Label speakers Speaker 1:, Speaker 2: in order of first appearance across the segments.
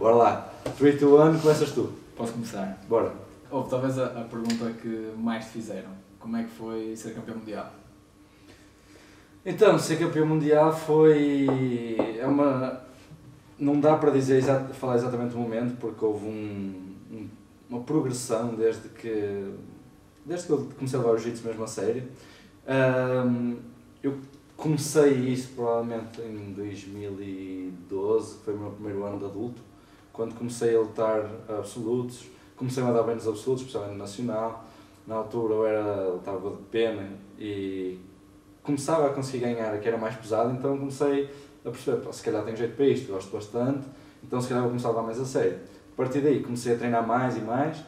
Speaker 1: Bora lá. 3, 2, 1, começas tu.
Speaker 2: Posso começar?
Speaker 1: Bora.
Speaker 2: Houve talvez a, a pergunta que mais te fizeram. Como é que foi ser campeão mundial?
Speaker 1: Então, ser campeão mundial foi. É uma. Não dá para dizer falar exatamente o momento, porque houve um, um, uma progressão desde que. Desde que eu comecei a levar o jiu-jitsu mesmo a sério. Um, eu comecei isso provavelmente em 2012, que foi o meu primeiro ano de adulto, quando comecei a lutar absolutos. Comecei a dar bem nos absolutos, especialmente no nacional. Na altura eu era, lutava de pena e começava a conseguir ganhar, que era mais pesado, então comecei a perceber, se calhar tenho jeito para isto, gosto bastante, então se calhar vou começar a levar mais a sério. A partir daí comecei a treinar mais e mais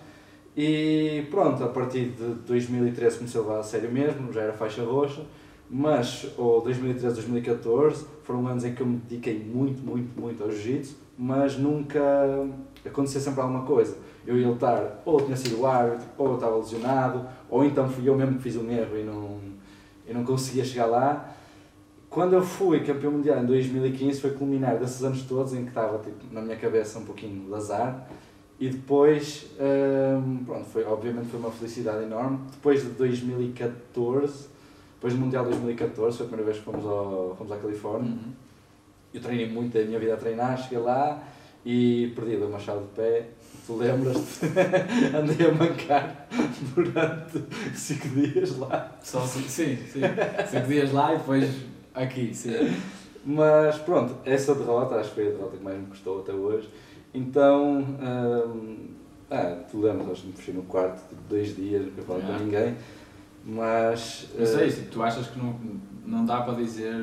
Speaker 1: e pronto, a partir de 2013 comecei a levar a sério mesmo, já era faixa roxa, mas o 2013, 2014 foram anos em que eu me dediquei muito, muito, muito ao jiu-jitsu, mas nunca acontecia sempre alguma coisa. Eu ia lutar, ou tinha sido o árbitro, ou eu estava lesionado, ou então fui eu mesmo que fiz um erro e não, e não conseguia chegar lá. Quando eu fui campeão mundial em 2015 foi culminar desses anos todos em que estava tipo, na minha cabeça um pouquinho de azar e depois, hum, pronto, foi, obviamente foi uma felicidade enorme. Depois de 2014, depois do Mundial 2014, foi a primeira vez que fomos, ao, fomos à Califórnia.
Speaker 2: Uhum.
Speaker 1: Eu treinei muito da minha vida a treinar, cheguei lá e perdi uma chave de pé. Tu lembras-te? Andei a mancar durante 5 dias lá.
Speaker 2: Só sim, sim, sim. Cinco dias lá e depois aqui, sim.
Speaker 1: Mas pronto, essa derrota acho que foi a derrota que mais me custou até hoje. Então, hum, ah, tu lembras, acho que me fechei no quarto tipo, dois dias, nunca falei
Speaker 2: Yeah.
Speaker 1: com ninguém. Mas.
Speaker 2: Não sei,
Speaker 1: eh,
Speaker 2: tipo, tu achas que não, não dá para dizer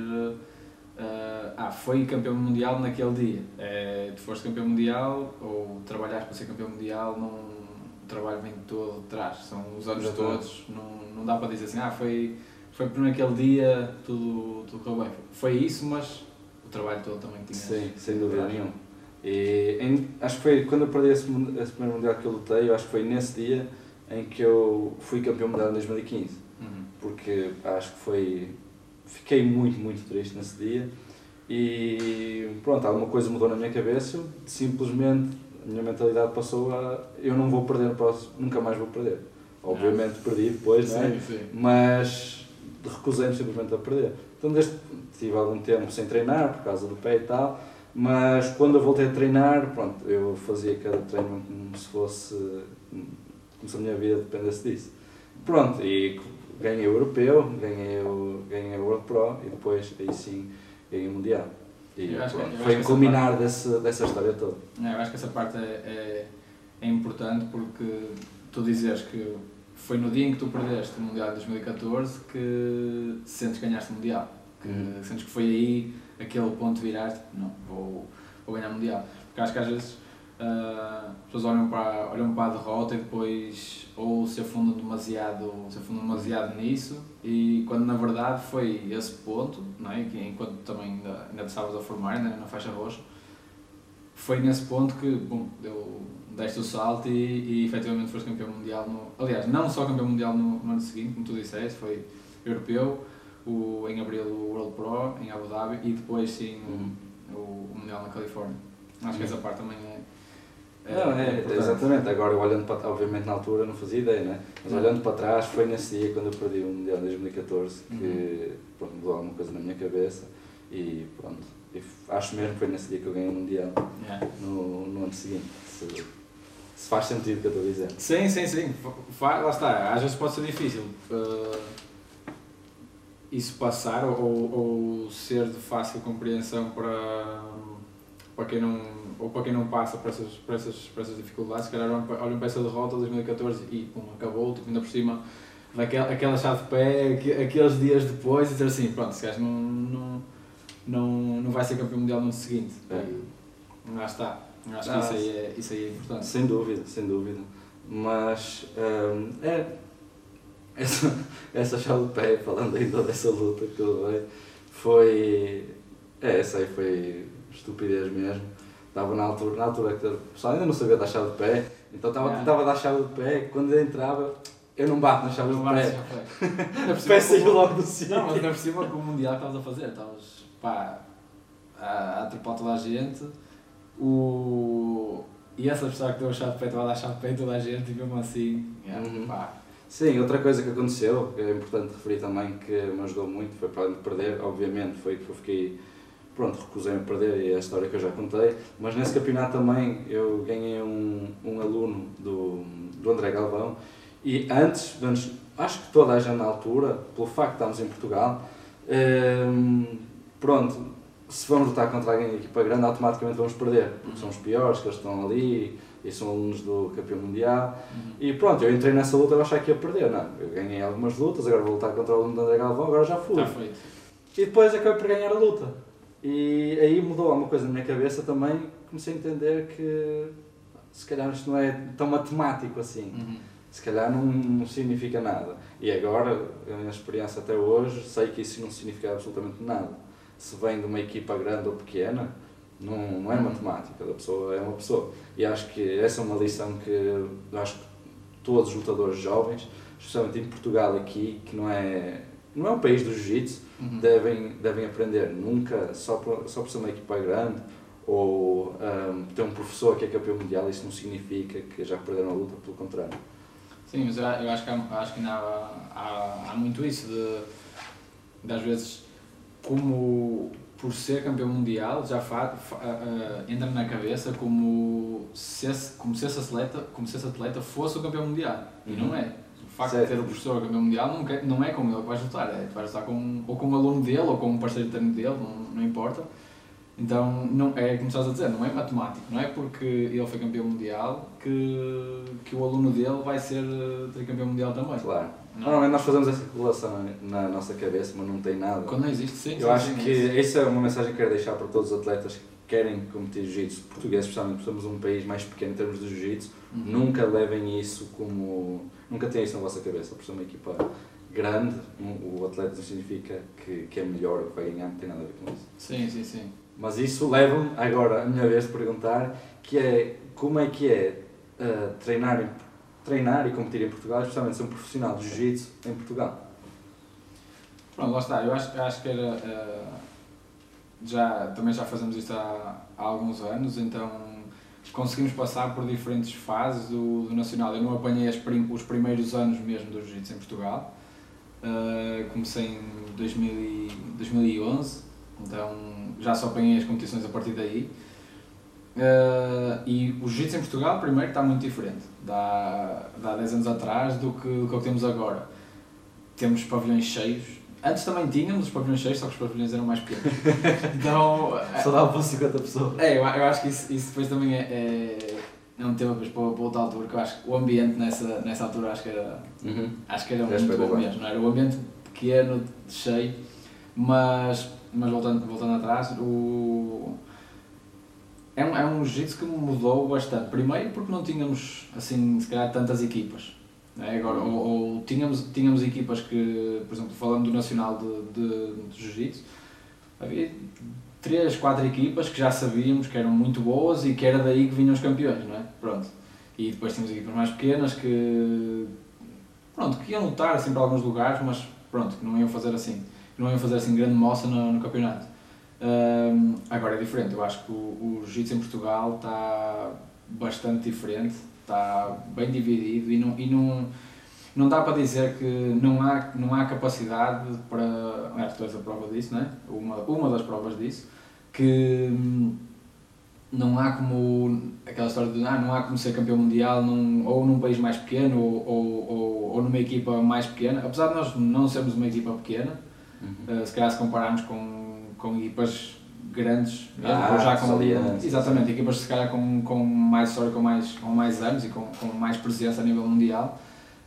Speaker 2: eh, ah, foi campeão mundial naquele dia. É, tu foste campeão mundial ou trabalhaste para ser campeão mundial, não, o trabalho vem todo de trás, são os anos
Speaker 1: Exatamente.
Speaker 2: todos, não, não dá para dizer assim, ah, foi, foi por naquele dia tudo, tudo correu bem. Foi isso, mas o trabalho todo também tinha.
Speaker 1: Sim, sem dúvida nenhuma. E em- acho que foi quando eu perdi esse, esse primeiro mundial que eu lutei, eu acho que foi nesse dia em que eu fui campeão mundial em 2015.
Speaker 2: Uhum.
Speaker 1: Porque acho que foi. Fiquei muito, muito triste nesse dia. E pronto, alguma coisa mudou na minha cabeça, simplesmente a minha mentalidade passou a eu não vou perder no próximo, nunca mais vou perder. Obviamente perdi depois, é?
Speaker 2: Sim, sim.
Speaker 1: mas recusei-me simplesmente a perder. Então desde tive algum tempo sem treinar por causa do pé e tal, mas quando eu voltei a treinar, pronto, eu fazia cada treino como se fosse como se a minha vida dependesse disso. Pronto, e ganhei o europeu, ganhei o, ganhei o World Pro e depois aí sim ganhei o Mundial. E
Speaker 2: Eu acho que-
Speaker 1: pronto,
Speaker 2: eu
Speaker 1: foi um culminar desse, dessa história toda.
Speaker 2: É, eu acho que essa parte é, é, é importante porque tu dizes que foi no dia em que tu perdeste o Mundial de 2014 que sentes que ganhaste o Mundial. Que
Speaker 1: Uhum.
Speaker 2: sentes que foi aí aquele ponto de virar, não, vou, vou ganhar o Mundial. Porque acho que às vezes ah, as pessoas olham para, olham para a derrota e depois ou se afundam demasiado, se afundam demasiado nisso e quando na verdade foi esse ponto, não é? que enquanto também ainda, ainda te estavas a formar, ainda na faixa roxa, foi nesse ponto que bom, deu, deste o salto e, e efetivamente foste campeão mundial. No, aliás, não só campeão mundial no, no ano seguinte, como tu disseste, foi europeu, o, em abril o World Pro em Abu Dhabi e depois sim
Speaker 1: Uhum.
Speaker 2: o, o Mundial na Califórnia. Acho que essa parte também é.
Speaker 1: Não, é,
Speaker 2: importante.
Speaker 1: exatamente. Agora, olhando para obviamente na altura não fazia ideia, né? mas
Speaker 2: Não.
Speaker 1: olhando para trás, foi nesse dia quando eu perdi o Mundial de 2014 que
Speaker 2: Uhum.
Speaker 1: pronto, mudou alguma coisa na minha cabeça e pronto. E acho mesmo que foi nesse dia que eu ganhei o Mundial
Speaker 2: Yeah.
Speaker 1: no, no ano seguinte. Se, se faz sentido o que eu estou a dizer.
Speaker 2: Sim, sim, sim. Fa- Lá está. Às vezes pode ser difícil uh, isso passar ou, ou ser de fácil compreensão para, para quem não ou para quem não passa por essas, por essas, por essas dificuldades. Se calhar olham para- essa derrota de 2014 e pum, acabou, tipo, ainda por cima daquela aquela chave de pé, aque- aqueles dias depois e dizer assim, pronto, se gajo não, não, não, não vai ser campeão mundial no ano seguinte.
Speaker 1: É.
Speaker 2: Lá está. Acho que
Speaker 1: Ah,
Speaker 2: isso aí é, isso aí é importante.
Speaker 1: Sem dúvida, sem dúvida. Mas hum, é, essa, essa chave de pé, falando ainda dessa luta que eu levei, foi. É, essa aí foi estupidez mesmo. Estava na altura, na altura que o pessoal ainda não sabia dar chave de pé, então estava,
Speaker 2: Yeah.
Speaker 1: tentava dar chave de pé, quando entrava, eu não bato na chave
Speaker 2: Não
Speaker 1: de
Speaker 2: vai,
Speaker 1: pé.
Speaker 2: Ainda
Speaker 1: O pé saiu logo do sítio.
Speaker 2: Não, mas ainda por cima com o Mundial que estavas a fazer, estavas pá, a, a atrapalhar toda a gente O... E essa pessoa que deu a chave de vai dar a chave de peito toda a gente e mesmo assim, yeah,
Speaker 1: Uhum.
Speaker 2: pá,
Speaker 1: Sim, outra coisa que aconteceu, que é importante referir também, que me ajudou muito, foi para além de perder, obviamente, foi que eu fiquei, pronto, recusei-me a perder e é a história que eu já contei, mas nesse campeonato também eu ganhei um, um aluno do, do André Galvão e antes, antes, acho que toda a gente na altura, pelo facto de estarmos em Portugal, hum, pronto, se vamos lutar contra alguém da equipa grande, automaticamente vamos perder, porque são os piores, que eles estão ali e são alunos do campeão mundial.
Speaker 2: uhum.
Speaker 1: E pronto, eu entrei nessa luta a achar que ia perder, não. Eu ganhei algumas lutas, agora vou lutar contra o aluno do André Galvão, agora já fui.
Speaker 2: feito.
Speaker 1: E depois acabei por ganhar a luta. E aí mudou alguma coisa na minha cabeça também, comecei a entender que se calhar isto não é tão matemático assim.
Speaker 2: Uhum.
Speaker 1: Se calhar não, não significa nada. E agora, a minha experiência até hoje, sei que isso não significa absolutamente nada. Se vem de uma equipa grande ou pequena, não, não é matemática, a pessoa é uma pessoa. E acho que essa é uma lição que acho que todos os lutadores jovens, especialmente em Portugal aqui, que não é, não é um país do jiu-jitsu,
Speaker 2: Uhum.
Speaker 1: devem, devem aprender. Nunca, só por, só por ser uma equipa grande ou ahm, ter um professor que é campeão mundial, isso não significa que já perderam a luta, pelo contrário.
Speaker 2: Sim, mas eu, eu acho que, há, acho que ainda há, há, há muito isso de, de às vezes como por ser campeão mundial já fa, fa- ah, entra na cabeça como se esse, como se esse atleta, como se esse atleta fosse o campeão mundial. E não
Speaker 1: Uhum.
Speaker 2: é. O facto
Speaker 1: Certo.
Speaker 2: de ter o professor campeão mundial não, quer- não é com ele que vais lutar, é, tu vais lutar com, ou com um aluno dele ou com um parceiro de treino dele, não, não importa. Então, não, é como estás a dizer, não é matemático, não é porque ele foi campeão mundial que, que o aluno dele vai ser eh, tricampeão mundial também.
Speaker 1: Claro.
Speaker 2: Não.
Speaker 1: Normalmente nós fazemos essa relação na nossa cabeça, mas não tem nada.
Speaker 2: Quando não existe, sim.
Speaker 1: Eu
Speaker 2: sim,
Speaker 1: acho
Speaker 2: sim,
Speaker 1: que essa é uma mensagem que quero deixar para todos os atletas que querem competir jiu-jitsu, portugueses especialmente, porque somos um país mais pequeno em termos de jiu-jitsu,
Speaker 2: Uhum.
Speaker 1: nunca levem isso como. Nunca tenham isso na vossa cabeça, por ser uma equipa grande, um- o atleta não significa que, que é melhor ou que vai ganhar, não tem nada a ver com isso.
Speaker 2: Sim, sim, sim.
Speaker 1: Mas isso leva-me agora a minha vez de perguntar que é como é que é uh, treinar, treinar e competir em Portugal, especialmente ser um profissional de jiu-jitsu em Portugal.
Speaker 2: Pronto, lá está. Eu acho, eu acho que era. eh, já, também já fazemos isto há, há alguns anos, então conseguimos passar por diferentes fases do, do Nacional. Eu não apanhei prim- os primeiros anos mesmo do Jiu-Jitsu em Portugal. Eh, comecei em 2000 e- 2011, então já só apanhei as competições a partir daí. Eh, e o Jiu-Jitsu em Portugal, primeiro, está muito diferente. Dá, dá 10 anos atrás do que, do que temos agora. Temos pavilhões cheios. Antes também tínhamos os pavilhões cheios, só que os pavilhões eram mais pequenos. Então,
Speaker 1: Só dava para 50 pessoas.
Speaker 2: é, eu, eu acho que isso, isso depois também é, é, é um tema depois para, para outra altura, que eu acho que o ambiente nessa, nessa altura acho que era,
Speaker 1: Uhum.
Speaker 2: acho que era
Speaker 1: É
Speaker 2: muito bom
Speaker 1: espetacular.
Speaker 2: mesmo, não era? O ambiente pequeno, cheio, mas, mas voltando, voltando atrás, o, é um, é um jiu-jitsu que mudou bastante. Primeiro porque não tínhamos, assim, se calhar tantas equipas. É? Agora, ou, ou tínhamos, tínhamos equipas que, por exemplo, falando do Nacional de, de, de Jiu-Jitsu, havia três, quatro equipas que já sabíamos que eram muito boas e que era daí que vinham os campeões, não é? Pronto. E depois tínhamos equipas mais pequenas que, pronto, que iam lutar assim para alguns lugares, mas pronto, que não iam fazer assim, não iam fazer assim grande moça no, no campeonato. Agora é diferente, eu acho que o, o jiu-jitsu em Portugal está bastante diferente, está bem dividido e não, e não, não dá para dizer que não há, não há capacidade para. Aliás, tu és a prova disso, não é? Uma, uma das provas disso, que hum, não há como. aquela história de ah, não há como ser campeão mundial num, ou num país mais pequeno ou, ou, ou, ou numa equipa mais pequena, apesar de nós não sermos uma equipa pequena,
Speaker 1: Uhum.
Speaker 2: Uh, se calhar se compararmos com, com equipas grandes, mesmo,
Speaker 1: Ah,
Speaker 2: já com,
Speaker 1: salientes.
Speaker 2: exatamente, equipas se calhar com, com mais história, com mais, com mais anos e com, com mais presença a nível mundial,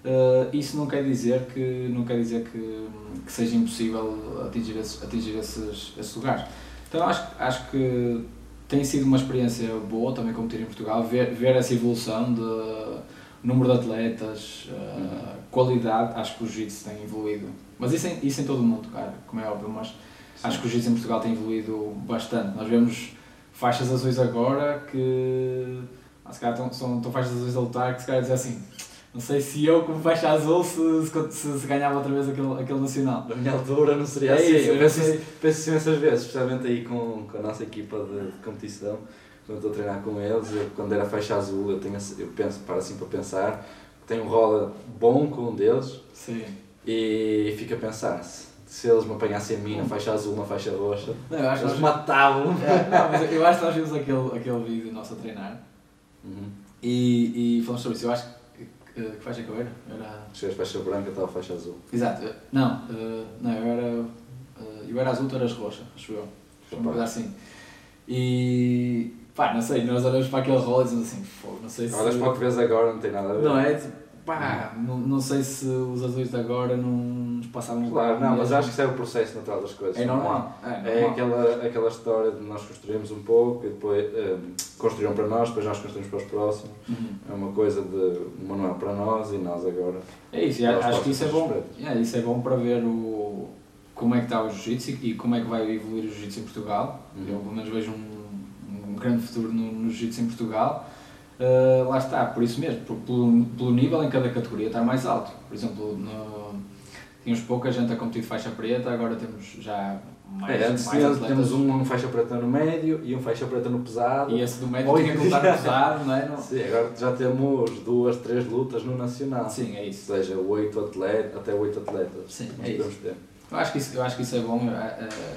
Speaker 2: uh, isso não quer dizer que, não quer dizer que, que seja impossível atingir esses, atingir esses, esses lugares. Então acho, acho que tem sido uma experiência boa também competir em Portugal, ver, ver essa evolução de número de atletas, uh,
Speaker 1: Uhum.
Speaker 2: qualidade, acho que o jiu-jitsu tem evoluído. Mas isso em, isso em todo o mundo, cara, como é óbvio, mas acho que o jiu-jitsu em Portugal tem evoluído bastante. Nós vemos faixas azuis agora que ah, se calhar estão, são, estão faixas azuis a lutar que se calhar dizem assim, não sei se eu como faixa azul se, se, se ganhava outra vez aquele, aquele nacional.
Speaker 1: Da minha altura não seria
Speaker 2: É
Speaker 1: assim.
Speaker 2: isso,
Speaker 1: eu penso,
Speaker 2: sei.
Speaker 1: penso isso imensas vezes, especialmente aí com, com a nossa equipa de, de competição. quando estou a treinar com eles, eu, quando era faixa azul, eu, tenho, eu penso, para assim para pensar, tenho um rola bom com um deles
Speaker 2: Sim.
Speaker 1: e fico a pensar, se, se eles me apanhassem a mim na faixa azul, na faixa roxa,
Speaker 2: Não, eu acho
Speaker 1: eles
Speaker 2: nós,
Speaker 1: matavam.
Speaker 2: É, não, mas eu acho que nós vimos aquele, aquele vídeo nosso a treinar
Speaker 1: Uhum.
Speaker 2: e, e falamos sobre isso. Eu acho que, que, que faixa que eu era? Era.
Speaker 1: Chegas faixa branca, estava faixa azul.
Speaker 2: Exato. Não, eh, não eu era. eh, eu era azul, tu eras roxa, acho eu. Uma coisa assim. E. pá, não sei, nós olhamos para aquele rolo e dizemos assim, fogo, não sei se.
Speaker 1: Olhas para o que vês agora, não tem nada a ver.
Speaker 2: Não é? Pá, não, não sei se os azuis de agora não nos passavam
Speaker 1: Claro, não, mas acho que isso é o processo natural das coisas.
Speaker 2: É normal. É,
Speaker 1: É
Speaker 2: normal.
Speaker 1: aquela, aquela história de nós construímos um pouco e depois eh, construíram para nós, depois nós construímos para os próximos.
Speaker 2: Uhum.
Speaker 1: É uma coisa de Manuel para nós e nós agora.
Speaker 2: É isso, e acho que isso é bom. É, isso é bom para ver o, como é que está o jiu-jitsu e como é que vai evoluir o jiu-jitsu em Portugal.
Speaker 1: Uhum.
Speaker 2: Eu pelo menos vejo um, um grande futuro no, no jiu-jitsu em Portugal. Uh, lá está, por isso mesmo, por- pelo, pelo nível em cada categoria está mais alto. Por exemplo, no, tínhamos pouca gente a competir de faixa preta, agora temos já mais,
Speaker 1: É, antes
Speaker 2: mais atletas.
Speaker 1: temos um faixa preta no médio e um faixa preta no pesado.
Speaker 2: E esse do médio tinha que lutar pesado, não é? Não-
Speaker 1: Sim, agora já temos duas, três lutas no Nacional.
Speaker 2: Sim, é isso.
Speaker 1: Ou seja, oito atletas, até oito atletas.
Speaker 2: Sim, é
Speaker 1: podemos ter.
Speaker 2: Eu acho que isso, eu acho que isso é bom. eh, eh,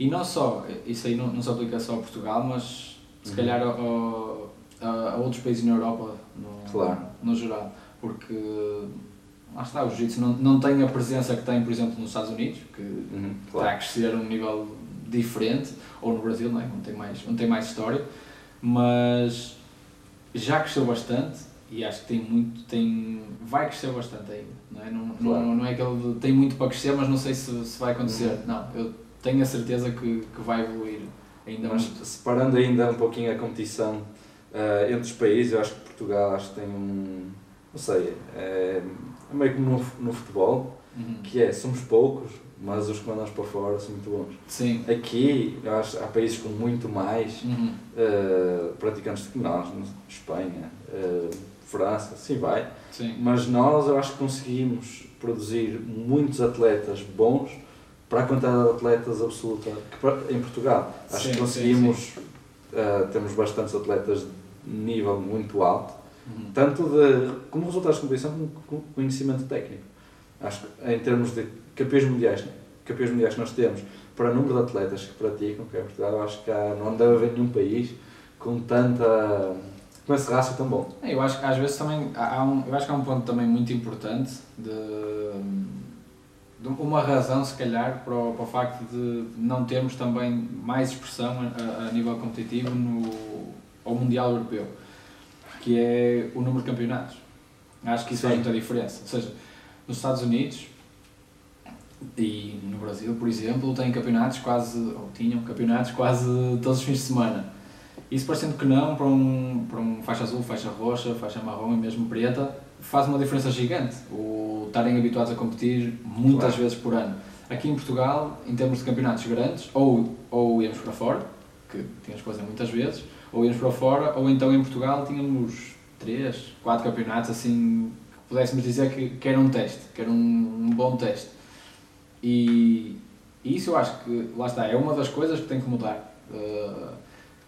Speaker 2: e não só, isso aí não, não se aplica só a Portugal, mas se
Speaker 1: Uhum.
Speaker 2: calhar ao- a, a outros países na Europa no,
Speaker 1: Claro.
Speaker 2: no geral. Porque lá está, o jiu-jitsu não, não tem a presença que tem, por exemplo, nos Estados Unidos, que
Speaker 1: Uhum,
Speaker 2: está a
Speaker 1: claro.
Speaker 2: crescer a um nível diferente, ou no Brasil, não é? onde, tem mais, onde tem mais história, mas já cresceu bastante e acho que tem muito, tem, vai crescer bastante ainda. Não é, não,
Speaker 1: Claro.
Speaker 2: não, não é aquele de, tem muito para crescer, mas não sei se, se vai acontecer.
Speaker 1: Uhum.
Speaker 2: Não, eu tenho a certeza que, que vai evoluir ainda
Speaker 1: Mas
Speaker 2: muito.
Speaker 1: separando ainda um pouquinho a competição eh, entre os países, eu acho que Portugal acho que tem um. Não sei, é, é meio como no, no futebol,
Speaker 2: Uhum.
Speaker 1: que é, somos poucos, mas os que mandamos para fora são muito bons.
Speaker 2: Sim.
Speaker 1: Aqui, eu acho há países com muito mais
Speaker 2: Uhum.
Speaker 1: eh, praticantes do que nós, Espanha, eh, França, assim vai.
Speaker 2: Sim.
Speaker 1: Mas nós, eu acho que conseguimos produzir muitos atletas bons para a quantidade de atletas absoluta que em Portugal. Acho
Speaker 2: Sim,
Speaker 1: que
Speaker 2: sim,
Speaker 1: conseguimos, eh, temos bastantes atletas nível muito alto,
Speaker 2: Uhum.
Speaker 1: tanto de, como resultados de competição como com conhecimento técnico. Acho que em termos de campeões mundiais, campeões mundiais que nós temos, para o número de atletas que praticam, que é Portugal, acho que há, não deve haver nenhum país com tanta com esse rácio tão bom.
Speaker 2: É, Eu acho que às vezes também há há um, eu acho que há um ponto também muito importante de, de uma razão se calhar para o, para o facto de não termos também mais expressão a, a nível competitivo no ao Mundial Europeu, que é o número de campeonatos. Acho que isso faz
Speaker 1: Sim.
Speaker 2: muita diferença. Ou seja, nos Estados Unidos e no Brasil, por exemplo, têm campeonatos quase, ou tinham campeonatos quase todos os fins de semana. Isso parecendo que não, para um, para um faixa azul, faixa roxa, faixa marrom e mesmo preta, faz uma diferença gigante. O estarem habituados a competir muitas
Speaker 1: Claro.
Speaker 2: vezes por ano. Aqui em Portugal, em termos de campeonatos grandes, ou, ou íamos para fora, que tínhamos que fazer muitas vezes, ou íamos para fora, ou então em Portugal tínhamos três, quatro campeonatos assim que pudéssemos dizer que, que era um teste, que era um, um bom teste. E, e isso eu acho que, lá está, é uma das coisas que tem que mudar. Uh,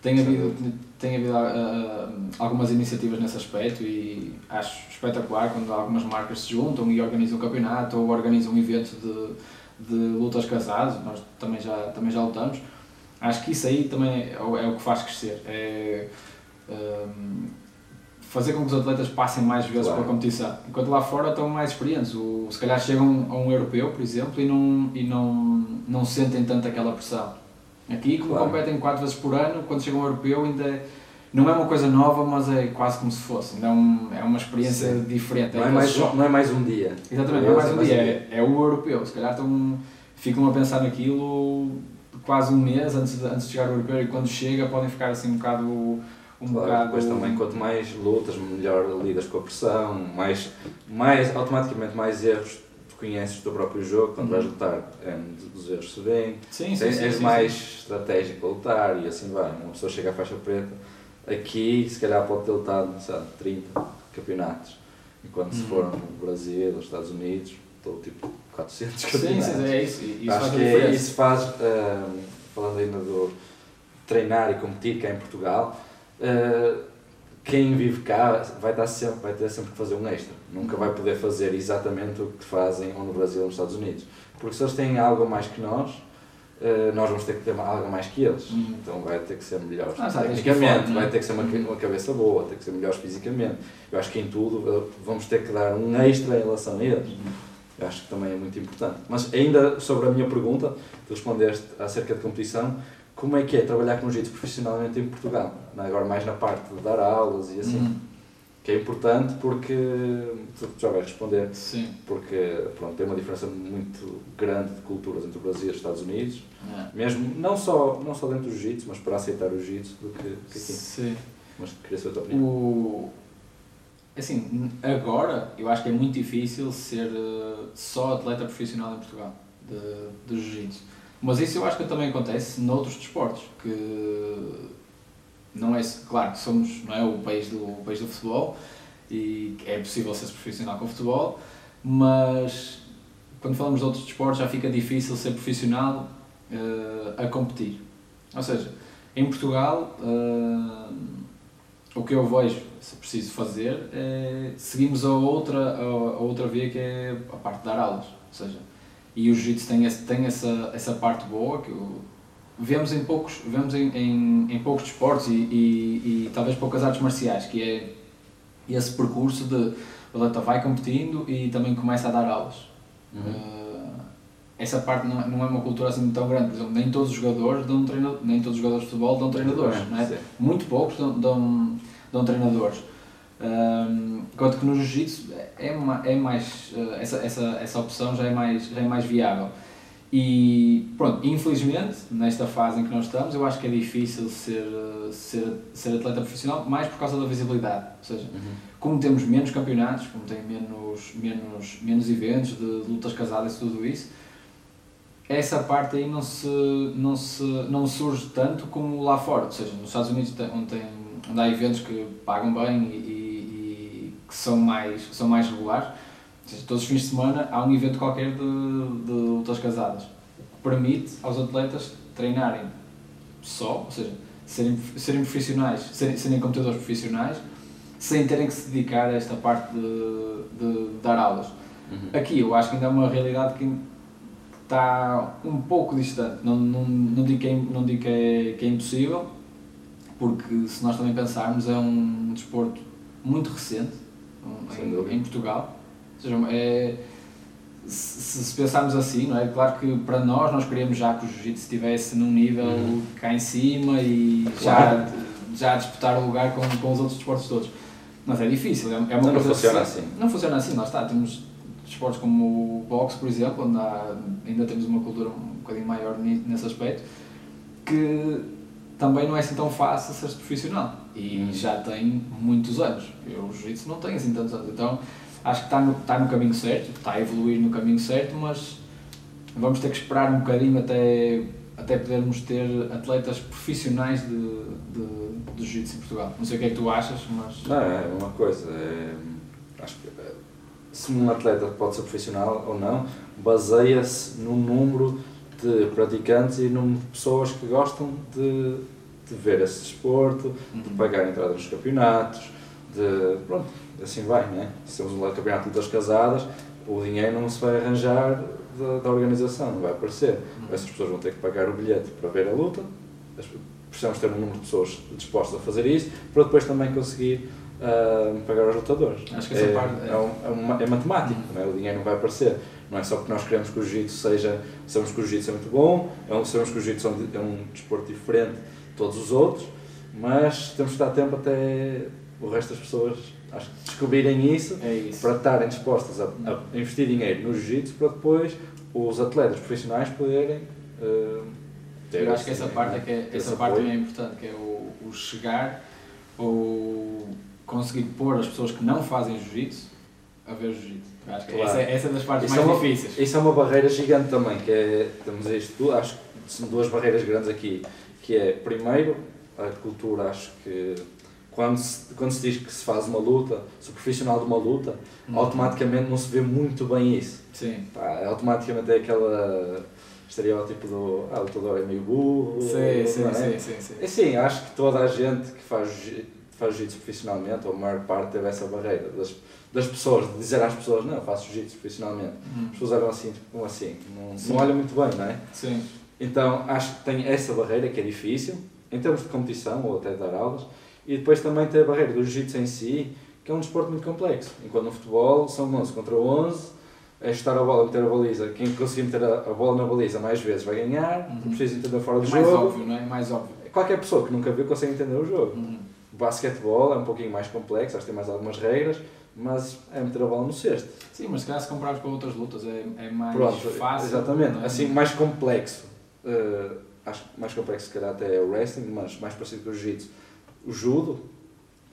Speaker 2: tem havido, tem havido uh, algumas iniciativas nesse aspecto e acho espetacular quando algumas marcas se juntam e organizam um campeonato ou organizam um evento de, de lutas casados, nós também já, também já lutamos. Acho que isso aí também é, o- é o que faz crescer. É, um, fazer com que os atletas passem mais vezes
Speaker 1: Claro.
Speaker 2: pela competição. Enquanto lá fora estão mais experientes. O, se calhar chegam a um europeu, por exemplo, e não, e não, não sentem tanto aquela pressão. Aqui, como
Speaker 1: Claro.
Speaker 2: competem quatro vezes por ano, quando chegam ao europeu ainda é- não é uma coisa nova, mas é quase como se fosse. Ainda é, um, é uma experiência
Speaker 1: Sim.
Speaker 2: diferente.
Speaker 1: Não é, mais, um- não é mais um dia.
Speaker 2: Exatamente, não é mais um dia, é, é o europeu. Se calhar estão, ficam a pensar naquilo quase um mês antes de, antes de chegar ao europeu e quando chega podem ficar assim um bocado. Um
Speaker 1: Claro,
Speaker 2: bocado
Speaker 1: depois também, quanto mais lutas, melhor lidas com a pressão, mais, mais automaticamente mais erros tu conheces do teu próprio jogo, quando
Speaker 2: Uhum.
Speaker 1: vais lutar, é, os erros se vêem,
Speaker 2: Sim, sim,
Speaker 1: tens,
Speaker 2: sim,
Speaker 1: és
Speaker 2: sim,
Speaker 1: mais
Speaker 2: sim.
Speaker 1: estratégico a lutar e assim vai. Uma pessoa chega à faixa preta, aqui se calhar pode ter lutado, sabe, 30 campeonatos, enquanto se
Speaker 2: Uhum.
Speaker 1: for no Brasil, nos Estados Unidos, estou tipo 400
Speaker 2: Sim,
Speaker 1: campeonatos.
Speaker 2: sim, é isso. Isso
Speaker 1: Acho
Speaker 2: faz
Speaker 1: que é, isso faz, ah, falando ainda do. treinar e competir cá em Portugal, uh, quem vive cá vai, dar sempre, vai ter sempre que fazer um extra. Nunca vai poder fazer exatamente o que fazem ou no Brasil ou nos Estados Unidos. Porque se eles têm algo mais que nós, uh, nós vamos ter que ter algo mais que eles. Uhum. Então vai ter que ser melhores ah, tecnicamente, vai ter que ser uma, uma cabeça boa, ter que ser melhores fisicamente. Eu acho que em tudo vamos ter que dar um extra em relação a eles. Uhum. Eu acho que também é muito importante. Mas ainda sobre a minha pergunta, tu respondeste acerca de competição, como é que é trabalhar com jiu-jitsu profissionalmente em Portugal? Agora mais na parte de dar aulas e assim. Uhum. Que é importante porque tu já vais responder.
Speaker 2: Sim.
Speaker 1: Porque pronto, tem uma diferença muito grande de culturas entre o Brasil e os Estados Unidos. É. Mesmo, não só, não só dentro do jiu-jitsu, mas para aceitar o jiu-jitsu do que, que aqui.
Speaker 2: Sim.
Speaker 1: Mas queria saber a tua opinião.
Speaker 2: O... Assim, agora eu acho que é muito difícil ser uh, só atleta profissional em Portugal de, de jiu-jitsu mas isso eu acho que também acontece noutros desportos, que não é, claro que somos, não é o país do, o país do futebol e é possível ser profissional com futebol, mas quando falamos de outros desportos já fica difícil ser profissional uh, a competir. Ou seja, em Portugal uh, o que eu vejo se preciso fazer é seguimos a outra, a, outra via que é a parte de dar aulas. Ou seja, e o jiu-jitsu tem, esse, tem essa, essa parte boa que eu, vemos em poucos, vemos em, em, em poucos desportos e, e, e, talvez poucas artes marciais, que é esse percurso de o atleta vai competindo e também começa a dar aulas. Uhum. Uh, essa parte não, não é uma cultura assim tão grande, por exemplo, nem todos os jogadores dão treinador, nem todos os jogadores de futebol dão treinadores, não é? Muito poucos dão, dão, dão treinadores. Um, enquanto que no jiu-jitsu é, é mais uh, essa, essa, essa opção já é mais já é mais viável e pronto infelizmente nesta fase em que nós estamos eu acho que é difícil ser ser ser atleta profissional mais por causa da visibilidade ou seja uhum. como temos menos campeonatos como tem menos menos menos eventos de, de lutas casadas e tudo isso essa parte aí não se não se não surge tanto como lá fora ou seja nos Estados Unidos onde tem onde há eventos que pagam bem e, que são mais, são mais regulares. Seja, todos os fins de semana há um evento qualquer de, de lutas casadas, que permite aos atletas treinarem só, ou seja, serem, serem profissionais, serem, serem competidores profissionais, sem terem que se dedicar a esta parte de, de dar aulas. Uhum. Aqui eu acho que ainda é uma realidade que está um pouco distante. Não, não, não digo, que é, não digo que, é, que é impossível, porque se nós também pensarmos, é um desporto muito recente, em, em, Portugal. Ou seja, é, se, se, pensarmos assim, não é? Claro que para nós, nós queríamos já que o jiu-jitsu estivesse num nível uhum. cá em cima e claro. já, já disputar o lugar com, com os outros desportos todos. Mas é difícil, é, é uma
Speaker 1: não, não funciona assim.
Speaker 2: Não funciona assim, lá está. Temos desportos como o boxe, por exemplo, onde há, ainda temos uma cultura um bocadinho maior nesse aspecto, que também não é assim tão fácil ser profissional e uhum. já tem muitos anos. Eu, o jiu-jitsu não tem assim tantos anos, então acho que está no, está no caminho certo, está a evoluir no caminho certo, mas vamos ter que esperar um bocadinho até, até podermos ter atletas profissionais de, de, de jiu-jitsu em Portugal. Não sei o que é que tu achas, mas.
Speaker 1: Não, é uma coisa. É, acho que se um atleta pode ser profissional ou não, baseia-se no número de praticantes e número de pessoas que gostam de, de ver esse desporto, uhum. de pagar a entrada nos campeonatos, de. pronto, assim vai, né? Se temos um campeonato de lutas casadas, o dinheiro não se vai arranjar da, da organização, não vai aparecer. Uhum. Essas pessoas vão ter que pagar o bilhete para ver a luta, precisamos ter um número de pessoas dispostas a fazer isso, para depois também conseguir uh, pagar os lutadores.
Speaker 2: Acho que essa
Speaker 1: é,
Speaker 2: parte
Speaker 1: é, é, uma, é matemático, uhum. né? o dinheiro não vai aparecer. Não é só porque nós queremos que o jiu-jitsu seja, sabemos que o jiu-jitsu é muito bom, é sabemos que o jiu-jitsu é um desporto diferente de todos os outros, mas temos que dar tempo até o resto das pessoas acho que descobrirem isso,
Speaker 2: é isso.
Speaker 1: para estarem dispostas a, a investir dinheiro no jiu-jitsu para depois os atletas profissionais poderem uh,
Speaker 2: ter Eu acho que essa parte, é que é, essa parte também é importante, que é o, o chegar ou conseguir pôr as pessoas que não fazem jiu-jitsu a ver jiu-jitsu. Acho que claro. essa, essa é das partes isso mais é uma, difíceis.
Speaker 1: Isso é uma barreira gigante também, que é, temos isto, acho que são duas barreiras grandes aqui, que é, primeiro, a cultura, acho que quando se, quando se diz que se faz uma luta, se o profissional de uma luta, hum. automaticamente não se vê muito bem isso.
Speaker 2: Sim.
Speaker 1: Pá, automaticamente é aquela estereótipo do ah, lutador é meio burro.
Speaker 2: Sim, sim,
Speaker 1: é?
Speaker 2: sim, sim, sim.
Speaker 1: É sim, acho que toda a gente que faz, jiu- faz jiu-jitsu profissionalmente, ou a maior parte, teve essa barreira das, das pessoas, de dizer às pessoas, não, faço jiu-jitsu profissionalmente.
Speaker 2: Hum,
Speaker 1: As pessoas olham assim, tipo, como assim? Não,
Speaker 2: Sim.
Speaker 1: não olham muito bem, não é?
Speaker 2: Sim.
Speaker 1: Então acho que tem essa barreira que é difícil, em termos de competição ou até dar aulas, e depois também tem a barreira do jiu-jitsu em si, que é um desporto muito complexo. Enquanto no futebol são 11 contra 11, é chutar a bola, meter a baliza, quem conseguir meter a, a bola na baliza mais vezes vai ganhar,
Speaker 2: Uhum.
Speaker 1: não precisa entender fora do
Speaker 2: É mais
Speaker 1: jogo.
Speaker 2: óbvio, não é? Mais óbvio.
Speaker 1: Qualquer pessoa que nunca viu consegue entender o jogo.
Speaker 2: Uhum.
Speaker 1: O basquetebol é um pouquinho mais complexo, acho que tem mais algumas regras, mas é meter a bola no cesto.
Speaker 2: Sim, mas se calhar se compararmos com outras lutas é, é mais
Speaker 1: Pronto,
Speaker 2: fácil.
Speaker 1: exatamente.
Speaker 2: não é?
Speaker 1: Assim, mais complexo. eh, acho que mais complexo se calhar até é o wrestling, mas mais parecido com o jiu-jitsu. O judo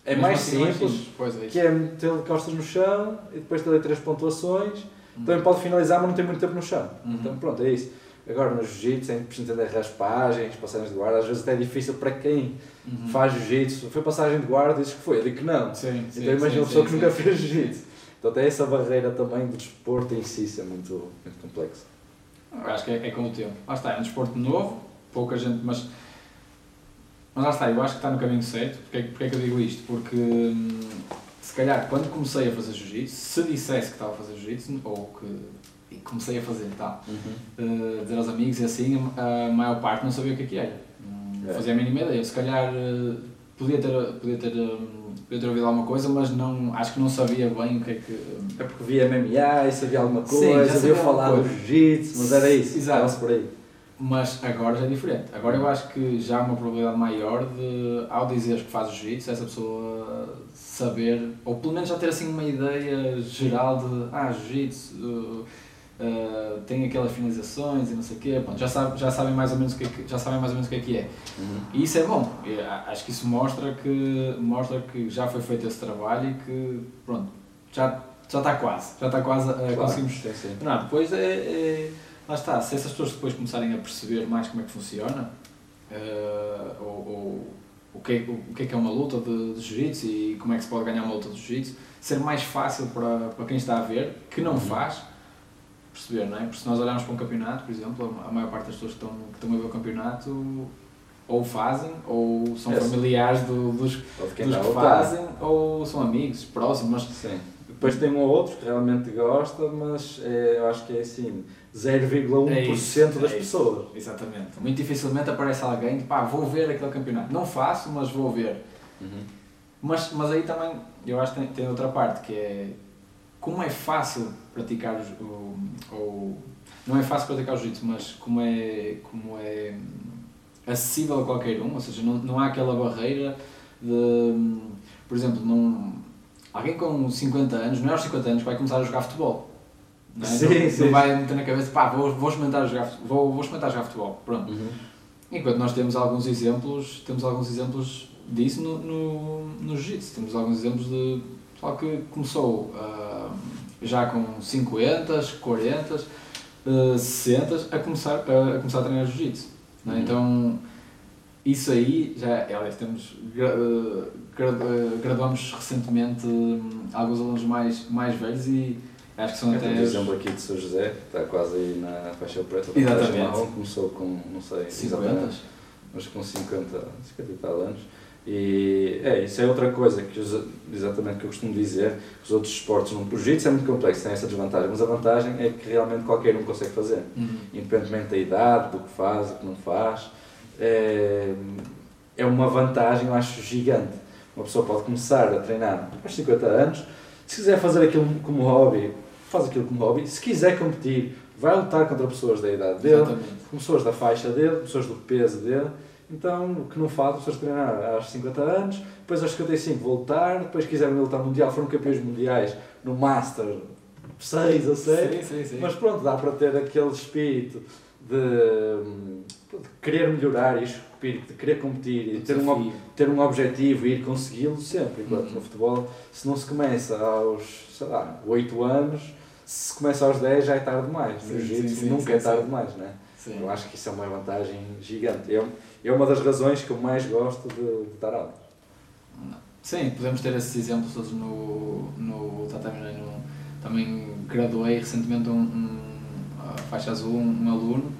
Speaker 1: é
Speaker 2: Mesmo
Speaker 1: mais
Speaker 2: assim,
Speaker 1: simples,
Speaker 2: Pois é.
Speaker 1: que é meter costas no chão e depois ter três pontuações.
Speaker 2: Uhum.
Speaker 1: Também pode finalizar, mas não tem muito tempo no chão.
Speaker 2: Uhum.
Speaker 1: Então pronto, é isso. Agora no jiu-jitsu é preciso entender raspagens, passagens de guarda, às vezes até é difícil para quem
Speaker 2: Uhum.
Speaker 1: faz jiu-jitsu. Foi passagem de guarda, dizes que foi, eu digo que não.
Speaker 2: Sim, sim,
Speaker 1: Então imagina
Speaker 2: sim,
Speaker 1: uma pessoa
Speaker 2: sim,
Speaker 1: que nunca
Speaker 2: sim.
Speaker 1: fez jiu-jitsu. Então tem essa barreira também do desporto em si, isso é muito, muito complexo.
Speaker 2: Eu acho que é, é com o tempo. Lá está, é um desporto novo, pouca gente, mas. Mas lá está, eu acho que está no caminho certo. Porquê, porquê é que eu digo isto? Porque hum, se calhar quando comecei a fazer jiu-jitsu, se dissesse que estava a fazer jiu-jitsu, ou que e comecei a fazer e tal, eh, dizer aos amigos e assim, a maior parte não sabia o que é que era. Não
Speaker 1: É.
Speaker 2: fazia a mínima ideia. Se calhar eh, podia ter, podia, ter, hum, podia ter ouvido alguma coisa, mas não, acho que não sabia bem o que é que. hum,
Speaker 1: É porque via MMA e sabia alguma
Speaker 2: Sim,
Speaker 1: coisa,
Speaker 2: já sabia
Speaker 1: falar do jiu-jitsu, mas era isso,
Speaker 2: Exato.
Speaker 1: por aí.
Speaker 2: Mas agora já é diferente. Agora eu acho que já há uma probabilidade maior de, ao dizeres que fazes jiu-jitsu, essa pessoa saber, ou pelo menos já ter assim uma ideia geral de, ah, jiu-jitsu uh, uh, tem aquelas finalizações e não sei o quê, Pronto, já, sabe, já sabem mais ou menos o que é que, já sabem mais ou menos o que é que é. E isso é bom. E a- acho que isso mostra que, mostra que já foi feito esse trabalho e que, pronto, já, já está quase. Já está quase, a
Speaker 1: Claro,
Speaker 2: conseguimos não, depois é, é- Lá está, se essas pessoas depois começarem a perceber mais como é que funciona, eh, ou, ou o, que é, o que é que é uma luta de, de jiu-jitsu e como é que se pode ganhar uma luta de jiu-jitsu, ser mais fácil para, para quem está a ver, que não
Speaker 1: Uhum.
Speaker 2: faz, perceber, não é? Porque se nós olharmos para um campeonato, por exemplo, a maior parte das pessoas que estão, que estão a ver o campeonato ou fazem, ou são
Speaker 1: É,
Speaker 2: familiares do- dos,
Speaker 1: Ou
Speaker 2: dos que fazem, ou são amigos, próximos, mas
Speaker 1: Sim. Depois tem um ou outro que realmente gosta, mas é, eu acho que é assim, 0,1%
Speaker 2: É isso,
Speaker 1: das
Speaker 2: é
Speaker 1: pessoas.
Speaker 2: Exatamente. Muito dificilmente aparece alguém que pá, vou ver aquele campeonato. Não faço, mas vou ver. Mas, mas aí também, eu acho que tem, tem outra parte, que é como é fácil praticar o, o, o- não é fácil praticar o jiu-jitsu, mas como é, como é acessível a qualquer um, ou seja, não, não há aquela barreira de, por exemplo, não, alguém com 50 anos, não é aos 50 anos vai começar a jogar futebol. Não, é?
Speaker 1: Sim,
Speaker 2: não,
Speaker 1: sim.
Speaker 2: não vai meter na cabeça, pá, vou, vou, experimentar jogar, vou, vou experimentar jogar futebol. Pronto.
Speaker 1: Uhum.
Speaker 2: Enquanto nós temos alguns exemplos, temos alguns exemplos disso no, no, no jiu-jitsu. Temos alguns exemplos de pessoal que começou ah, já com 50, 40, ah, 60 a começar a, começar a treinar jiu-jitsu. não é?
Speaker 1: Uhum.
Speaker 2: Então, isso aí já, aliás, temos, ah, graduamos recentemente hum, alguns alunos mais, mais velhos e acho que são
Speaker 1: Eu
Speaker 2: até. os-
Speaker 1: exemplo aqui de São José, que está quase aí na faixa preta,
Speaker 2: Exatamente.
Speaker 1: marrom, começou com, não sei,
Speaker 2: 50.
Speaker 1: exatamente, mas com 50, 50 e tal anos. E é, isso é outra coisa que os- exatamente que eu costumo dizer, os outros esportes, não, o jiu-jitsu é muito complexo, tem essa desvantagem, mas a vantagem é que realmente qualquer um consegue fazer,
Speaker 2: Uhum.
Speaker 1: independentemente da idade, do que faz, do que não faz, é, é uma vantagem, eu acho, gigante. Uma pessoa pode começar a treinar aos 50 anos, se quiser fazer aquilo como hobby, faz aquilo como hobby, se quiser competir, vai lutar contra pessoas da idade dele, pessoas da faixa dele, pessoas do peso dele. Então, o que não faz, pessoas treinar aos 50 anos, depois aos 55 voltar, depois quiserem lutar mundial, foram campeões mundiais no Master 6 a 7.
Speaker 2: Sim, sim, sim.
Speaker 1: Mas pronto, dá para ter aquele espírito de, hum, de querer melhorar e espírito de querer competir e ter um, ter um objetivo e ir consegui-lo sempre. Enquanto
Speaker 2: Uhum.
Speaker 1: no futebol, se não se começa aos, sei lá, 8 anos, se começa aos 10 já é tarde demais.
Speaker 2: Sim,
Speaker 1: No
Speaker 2: sim,
Speaker 1: nunca
Speaker 2: sim,
Speaker 1: é tarde
Speaker 2: sim.
Speaker 1: demais, né?
Speaker 2: Sim.
Speaker 1: Eu acho que isso é uma vantagem gigante. É, é uma das razões que eu mais gosto de, de dar aulas.
Speaker 2: Sim, podemos ter esses exemplos todos no, no também graduei recentemente um, um faixa azul, um, um aluno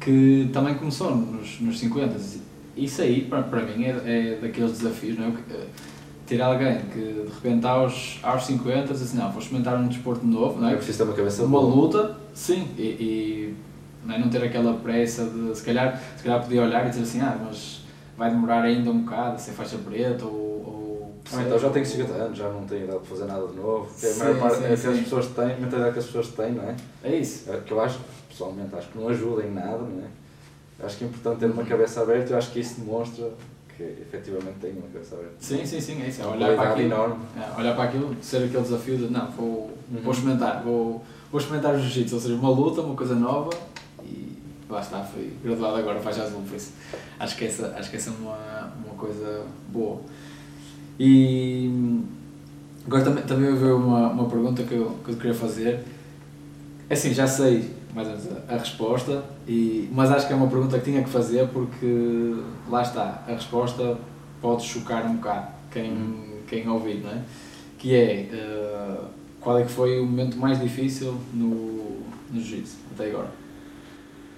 Speaker 2: que também começou nos, nos 50. Isso aí, para, para mim, é, é daqueles desafios, não é? Eh, ter alguém que de repente aos, aos 50 diz assim, não, vou experimentar um desporto novo, não é?
Speaker 1: É preciso ter uma cabeça
Speaker 2: Uma
Speaker 1: boa.
Speaker 2: luta, sim, e, e não, é? não ter aquela pressa de, se calhar, se calhar podia olhar e dizer assim, ah, mas vai demorar ainda um bocado a ser faixa preta ou... ou
Speaker 1: Ah, então já tenho 50 anos, já não tenho idade para fazer nada de novo. Que é a
Speaker 2: Sim,
Speaker 1: maior parte
Speaker 2: sim,
Speaker 1: é que as
Speaker 2: sim.
Speaker 1: pessoas têm, a mentalidade que as pessoas têm, não é?
Speaker 2: É isso.
Speaker 1: É Que eu acho, pessoalmente, acho que não ajuda em nada, não é? Acho que é importante ter uma
Speaker 2: Uhum.
Speaker 1: cabeça aberta eu acho que isso demonstra que efetivamente tenho uma cabeça aberta.
Speaker 2: Sim, sim, sim, é isso. É olhar para aquilo,
Speaker 1: enorme.
Speaker 2: é, olhar para aquilo, ser aquele desafio de, não, vou,
Speaker 1: Uhum.
Speaker 2: vou experimentar, vou, vou experimentar o jiu-jitsu, ou seja, uma luta, uma coisa nova lá está, foi graduado agora a azul, por isso acho que essa, acho que essa é uma, uma coisa boa. E agora também, também houve uma, uma pergunta que eu, que eu queria fazer. É Assim, já sei mais ou menos a, a resposta, e, mas acho que é uma pergunta que tinha que fazer porque lá está, a resposta pode chocar um bocado quem,
Speaker 1: Uhum.
Speaker 2: quem ouvir, não é? Que é eh, qual é que foi o momento mais difícil no, no jiu-jitsu até agora?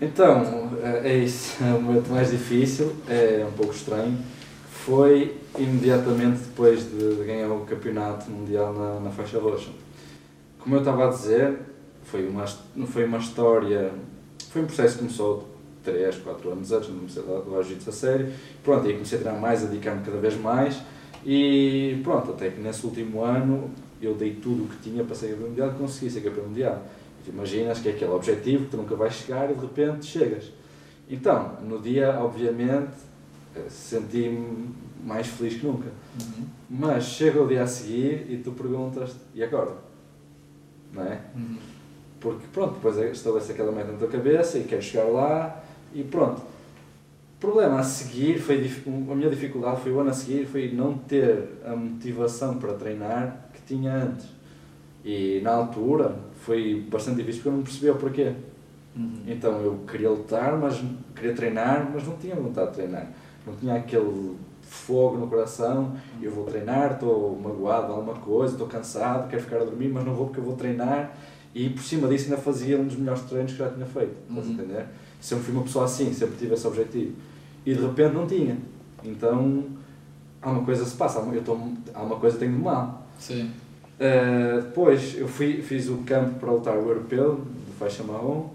Speaker 1: Então, é é isso. O momento mais difícil, é um pouco estranho, foi imediatamente depois de, ganhar o campeonato mundial na, na faixa roxa. Como eu estava a dizer, foi uma, foi uma história, foi um processo que começou 3, 4 anos antes, não comecei a levar jiu-jitsu a sério. Pronto, e comecei a treinar mais, a dedicar-me cada vez mais. E pronto, até que nesse último ano eu dei tudo o que tinha para ser campeão mundial e consegui ser campeão mundial. Tu imaginas que é aquele objetivo que tu nunca vais chegar e de repente chegas. Então, no dia, obviamente, eh, senti-me mais feliz que nunca. Mas chega o dia a seguir e tu perguntas, e agora? Não é? Porque pronto, depois estabelece aquela meta na tua cabeça e queres chegar lá e pronto. O problema a seguir foi, a minha dificuldade foi o ano a seguir, foi não ter a motivação para treinar que tinha antes. E na altura foi bastante difícil porque eu não percebia o porquê.
Speaker 2: Uhum.
Speaker 1: Então eu queria lutar, mas queria treinar, mas não tinha vontade de treinar. Não tinha aquele fogo no coração, eu vou treinar, estou magoado de alguma coisa, estou cansado, quero ficar a dormir, mas não vou porque eu vou treinar. E por cima disso ainda fazia um dos melhores treinos que já tinha feito, estás a
Speaker 2: Uhum.
Speaker 1: entender? Sempre fui uma pessoa assim, sempre tive esse objetivo. E de repente não tinha. Então há uma coisa que se passa, eu estou, há uma coisa que tenho de mal.
Speaker 2: Sim.
Speaker 1: Uh, depois eu fui, fiz o campo para lutar o europeu de faixa marrom,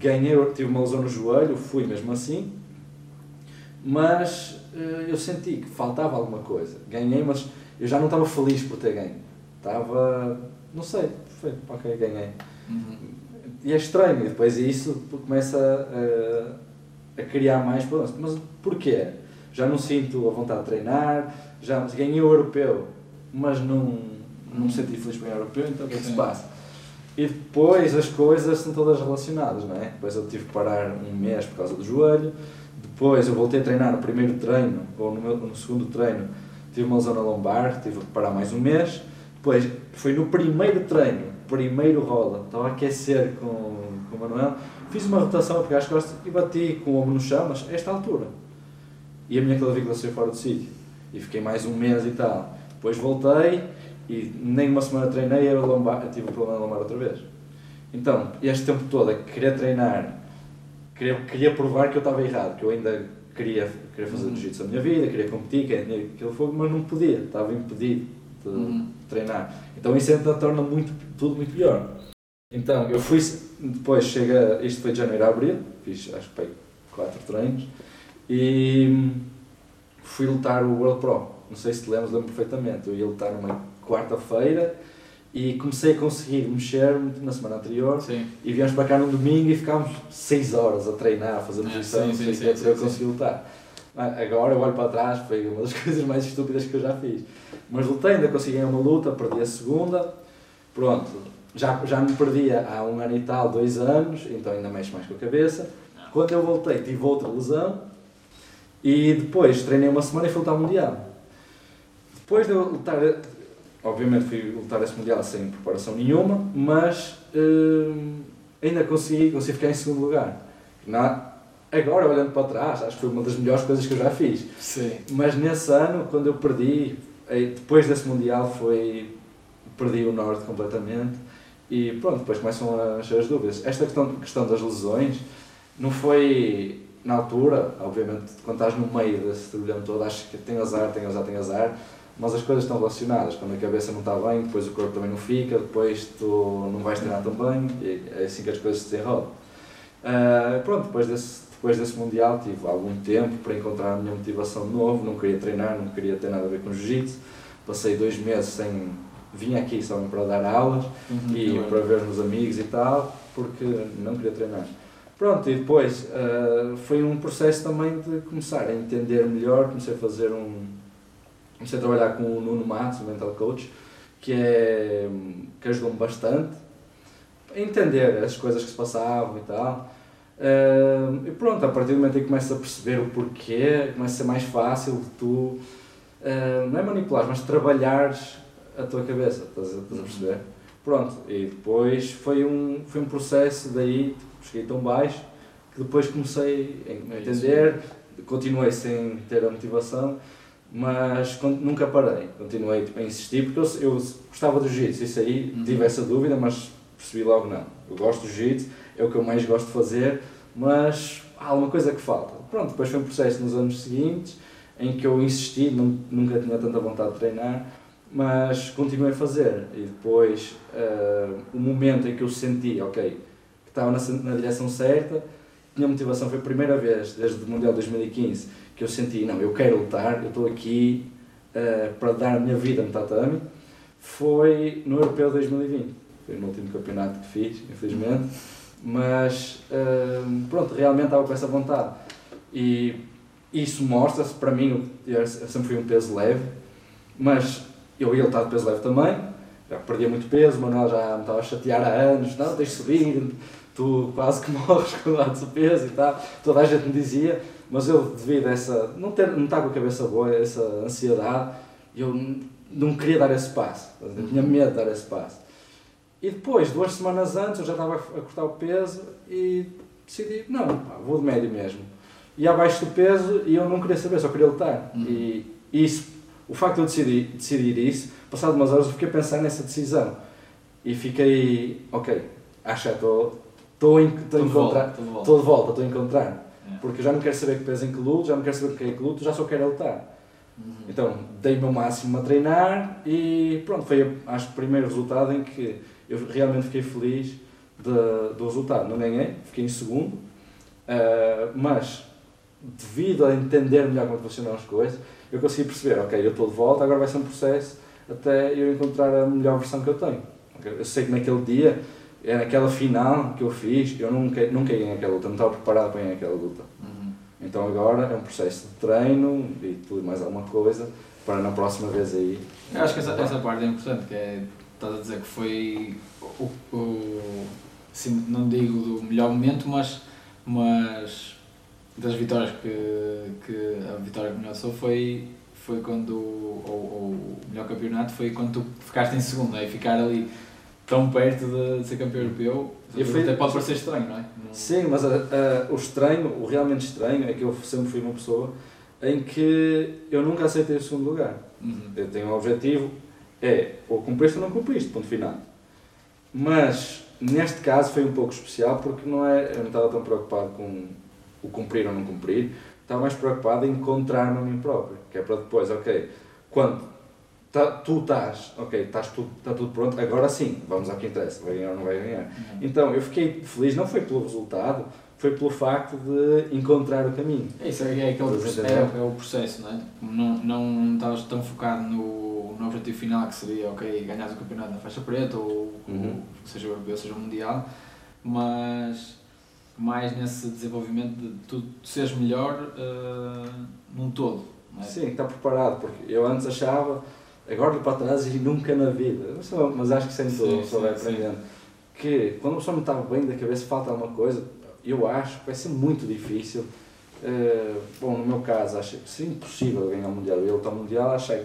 Speaker 1: ganhei, tive uma lesão no joelho, fui mesmo assim, mas uh, eu senti que faltava alguma coisa. Ganhei, mas eu já não estava feliz por ter ganho. Estava, não sei, foi, ok, ganhei.
Speaker 2: Uhum.
Speaker 1: E é estranho, e depois isso começa a, a criar mais problemas. Mas porquê? Já não sinto a vontade de treinar, já ganhei o europeu, mas não, não me senti feliz com o europeu, então o que é que se passa? E depois as coisas são todas relacionadas, não é? Depois eu tive que parar um mês por causa do joelho, depois eu voltei a treinar no primeiro treino, ou no, meu, no segundo treino, tive uma lesão na lombar, tive que parar mais um mês, depois foi no primeiro treino, primeiro rola, estava a aquecer com, com o Manuel, fiz uma rotação a pegar as costas e bati com o ombro no chão, mas a esta altura. E a minha clavícula saiu fora do sítio. E fiquei mais um mês e tal. Depois voltei e nem uma semana treinei e a lombar, eu tive um problema na lombar outra vez. Então, este tempo todo a querer treinar, queria, queria provar que eu estava errado, que eu ainda queria, queria fazer
Speaker 2: Uhum.
Speaker 1: jiu-jitsu da minha vida, queria competir, queria aquilo fogo, mas não podia, estava impedido de
Speaker 2: Uhum.
Speaker 1: treinar. Então isso ainda torna muito, tudo muito pior. Então, eu fui, depois chega, isto foi de janeiro a abril, fiz acho que quatro treinos, e fui lutar o World Pro. Não sei se te lembras, lembro perfeitamente. Eu ia lutar numa quarta-feira e comecei a conseguir mexer-me na semana anterior
Speaker 2: Sim.
Speaker 1: e viemos para cá num domingo e ficámos 6 horas a treinar, a fazer posição,
Speaker 2: sim,
Speaker 1: sei
Speaker 2: sim, sim,
Speaker 1: para eu
Speaker 2: sim,
Speaker 1: conseguir lutar. Agora eu olho para trás, foi uma das coisas mais estúpidas que eu já fiz. Mas lutei, ainda consegui uma luta, perdi a segunda, pronto. Já, já me perdia há um ano e tal, dois anos, então ainda mexo mais com a cabeça. Quando eu voltei, tive outra lesão e depois treinei uma semana e fui lutar Mundial. Depois de eu lutar, obviamente fui lutar esse Mundial sem preparação nenhuma, mas hum, ainda consegui, consegui ficar em segundo lugar. Na, agora, olhando para trás, acho que foi uma das melhores coisas que eu já fiz.
Speaker 2: Sim.
Speaker 1: Mas nesse ano, quando eu perdi, eh, depois desse Mundial, foi. perdi o Norte completamente. E pronto, depois começam a as dúvidas. Esta questão, questão das lesões, não foi na altura, obviamente, quando estás no meio desse turbilhão todo, achas que tem azar, tem azar, tem azar, mas as coisas estão relacionadas. Quando a cabeça não está bem, depois o corpo também não fica, depois tu não vais treinar tão bem, e é assim que as coisas se desenrolam. Uh, pronto, depois desse, depois desse Mundial tive algum tempo para encontrar a minha motivação de novo, não queria treinar, não queria ter nada a ver com jiu-jitsu, passei dois meses sem... vim aqui só para dar aulas uhum, e para ver os meus amigos e tal, porque não queria treinar. Pronto, e depois uh, foi um processo também de começar a entender melhor, comecei a fazer um. Comecei a trabalhar com o Nuno Matos, o mental coach, que, é, que ajudou-me bastante a entender as coisas que se passavam e tal. Uh, e pronto, a partir do momento em que começas a perceber o porquê, começa a ser mais fácil de tu, uh, não é manipular, mas trabalhares a tua cabeça, estás a, estás a perceber? Pronto, e depois foi um, foi um processo daí cheguei tão baixo que depois comecei a é entender, continuei sem ter a motivação, mas nunca parei, continuei tipo, a insistir porque eu, eu gostava do jiu-jitsu, isso aí uhum. tive essa dúvida, mas percebi logo não. Eu gosto do jiu-jitsu, é o que eu mais gosto de fazer, mas há alguma coisa que falta. Pronto, depois foi um processo nos anos seguintes em que eu insisti, nunca tinha tanta vontade de treinar, mas continuei a fazer. E depois, uh, o momento em que eu senti, ok, estava na, na direção certa, tinha motivação, foi a primeira vez desde o Mundial 2015 que eu senti, não, eu quero lutar, eu estou aqui uh, para dar a minha vida no tatame, foi no Europeu 2020, foi no último campeonato que fiz, infelizmente, mas uh, pronto, realmente estava com essa vontade. E isso mostra-se, para mim, eu sempre fui um peso leve, mas eu ia lutar de peso leve também, já perdia muito peso, o Manuel já me estava a chatear há anos, não, deixa subir, tu quase que morres com o peso e tal, toda a gente me dizia, mas eu devido a essa, não, ter, não estar com a cabeça boa, essa ansiedade, eu não queria dar esse passo, eu tinha medo de dar esse passo. E depois, duas semanas antes, eu já estava a cortar o peso e decidi, não, pá, vou de médio mesmo. E abaixo do peso e eu não queria saber, só queria lutar. Uhum. E isso, o facto de eu decidir, decidir isso, passado umas horas eu fiquei a pensar nessa decisão. E fiquei, ok, acho que estou estou a encontrar, estou de volta, estou a encontrar. É. Porque eu já não quero saber que peso em que luto, já não quero saber que é que luto, já só quero lutar. Uhum. Então, dei o meu máximo a treinar e pronto, foi acho o primeiro resultado em que eu realmente fiquei feliz de, do resultado. Não ganhei, fiquei em segundo, uh, mas devido a entender melhor como funcionam as coisas, eu consegui perceber, ok, eu estou de volta, agora vai ser um processo até eu encontrar a melhor versão que eu tenho. Eu sei que naquele dia é naquela final que eu fiz, eu nunca, nunca ia naquela luta, não estava preparado para ir naquela luta. Uhum. Então agora é um processo de treino e tudo mais alguma coisa para na próxima vez aí.
Speaker 2: Eu acho que essa, essa parte é importante, que é, estás a dizer que foi o, o assim, não digo do melhor momento, mas, mas das vitórias que, que a vitória que me lançou foi, foi quando, ou, ou o melhor campeonato foi quando tu ficaste em segundo, aí ficar ali tão perto de, ser campeão europeu, fui, até pode parecer estranho, não é?
Speaker 1: Sim, mas uh, uh, o estranho, o realmente estranho, é que eu sempre fui uma pessoa em que eu nunca aceitei o segundo lugar. Uhum. Eu tenho um objetivo, é ou cumpriste ou não cumpriste, ponto final. Mas neste caso foi um pouco especial porque não é, eu não estava tão preocupado com o cumprir ou não cumprir, estava mais preocupado em encontrar-me a mim próprio, que é para depois, ok, quando tá, tu estás, ok, estás tudo, está tudo pronto, agora sim, vamos ao que interessa, vai ganhar ou não vai ganhar. Uhum. Então eu fiquei feliz, não foi pelo resultado, foi pelo facto de encontrar o caminho.
Speaker 2: Isso é, é, aquele é, é, o processo, não é? Não, não estavas tão focado no, no objetivo final que seria, ok, ganhar o campeonato na faixa preta ou, uhum. ou seja o europeu, seja o mundial, mas mais nesse desenvolvimento de tu seres melhor uh, num todo.
Speaker 1: É? Sim, está preparado, porque eu antes achava agora olho para trás e nunca na vida, mas acho que sempre sim, só vai aprendendo, que quando a pessoa não está bem da cabeça, falta alguma coisa, eu acho que vai ser muito difícil. Uh, bom, no meu caso, acho que seria impossível ganhar o Mundial. Eu lutar o Mundial, achei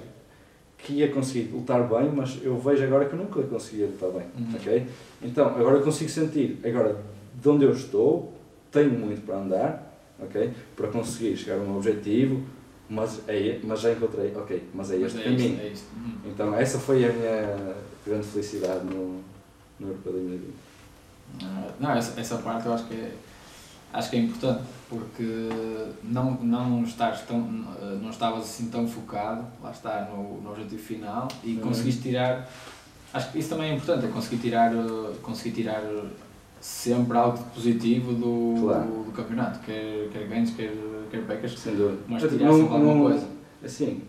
Speaker 1: que ia conseguir lutar bem, mas eu vejo agora que eu nunca conseguia lutar bem. Uhum. Okay? Então, agora eu consigo sentir, agora, de onde eu estou, tenho muito para andar, okay? para conseguir chegar a um objetivo, mas, é, mas já encontrei, ok, mas é este mas é caminho. É isto. Uhum. Então essa foi a minha grande felicidade no, no Europeu 2020.
Speaker 2: Uh, não, essa, essa parte eu acho que é, acho que é importante porque não, não, estás tão, não estavas assim tão focado, lá está, no, no objetivo final e uhum. conseguiste tirar. Acho que isso também é importante, é conseguir tirar, conseguir tirar sempre algo positivo do, claro. do, do, campeonato, quer, quer ganhos, quer, quer pecas, mas tirar sempre alguma coisa.
Speaker 1: Assim,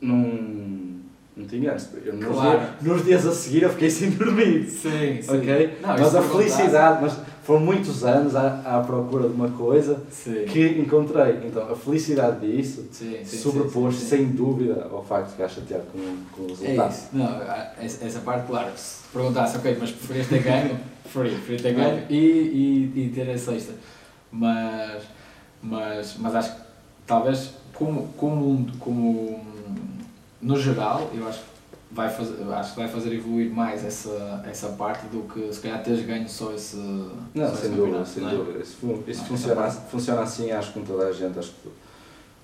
Speaker 1: não não te enganes, eu nos, claro. dias, nos dias a seguir eu fiquei sem dormir.
Speaker 2: Sim, sim.
Speaker 1: Ok? Não, mas a felicidade, mas foram muitos anos à, à procura de uma coisa sim. que encontrei. Então a felicidade disso sobrepôs sem dúvida ao facto de ficar chateado com, com o resultado.
Speaker 2: É isso. Não, essa parte, claro, se perguntasse, ok, mas preferias ter ganho, preferia, preferia ter ganho e, e, e ter a sexta. Mas, mas, mas acho que talvez como, como, como no geral, eu acho que vai fazer, acho que vai fazer evoluir mais essa, essa parte do que se calhar teres ganho só esse.
Speaker 1: Não,
Speaker 2: só
Speaker 1: sem dúvida, sem é? dúvida. Isso, isso não, funciona, funciona assim, acho que com toda a gente. Acho que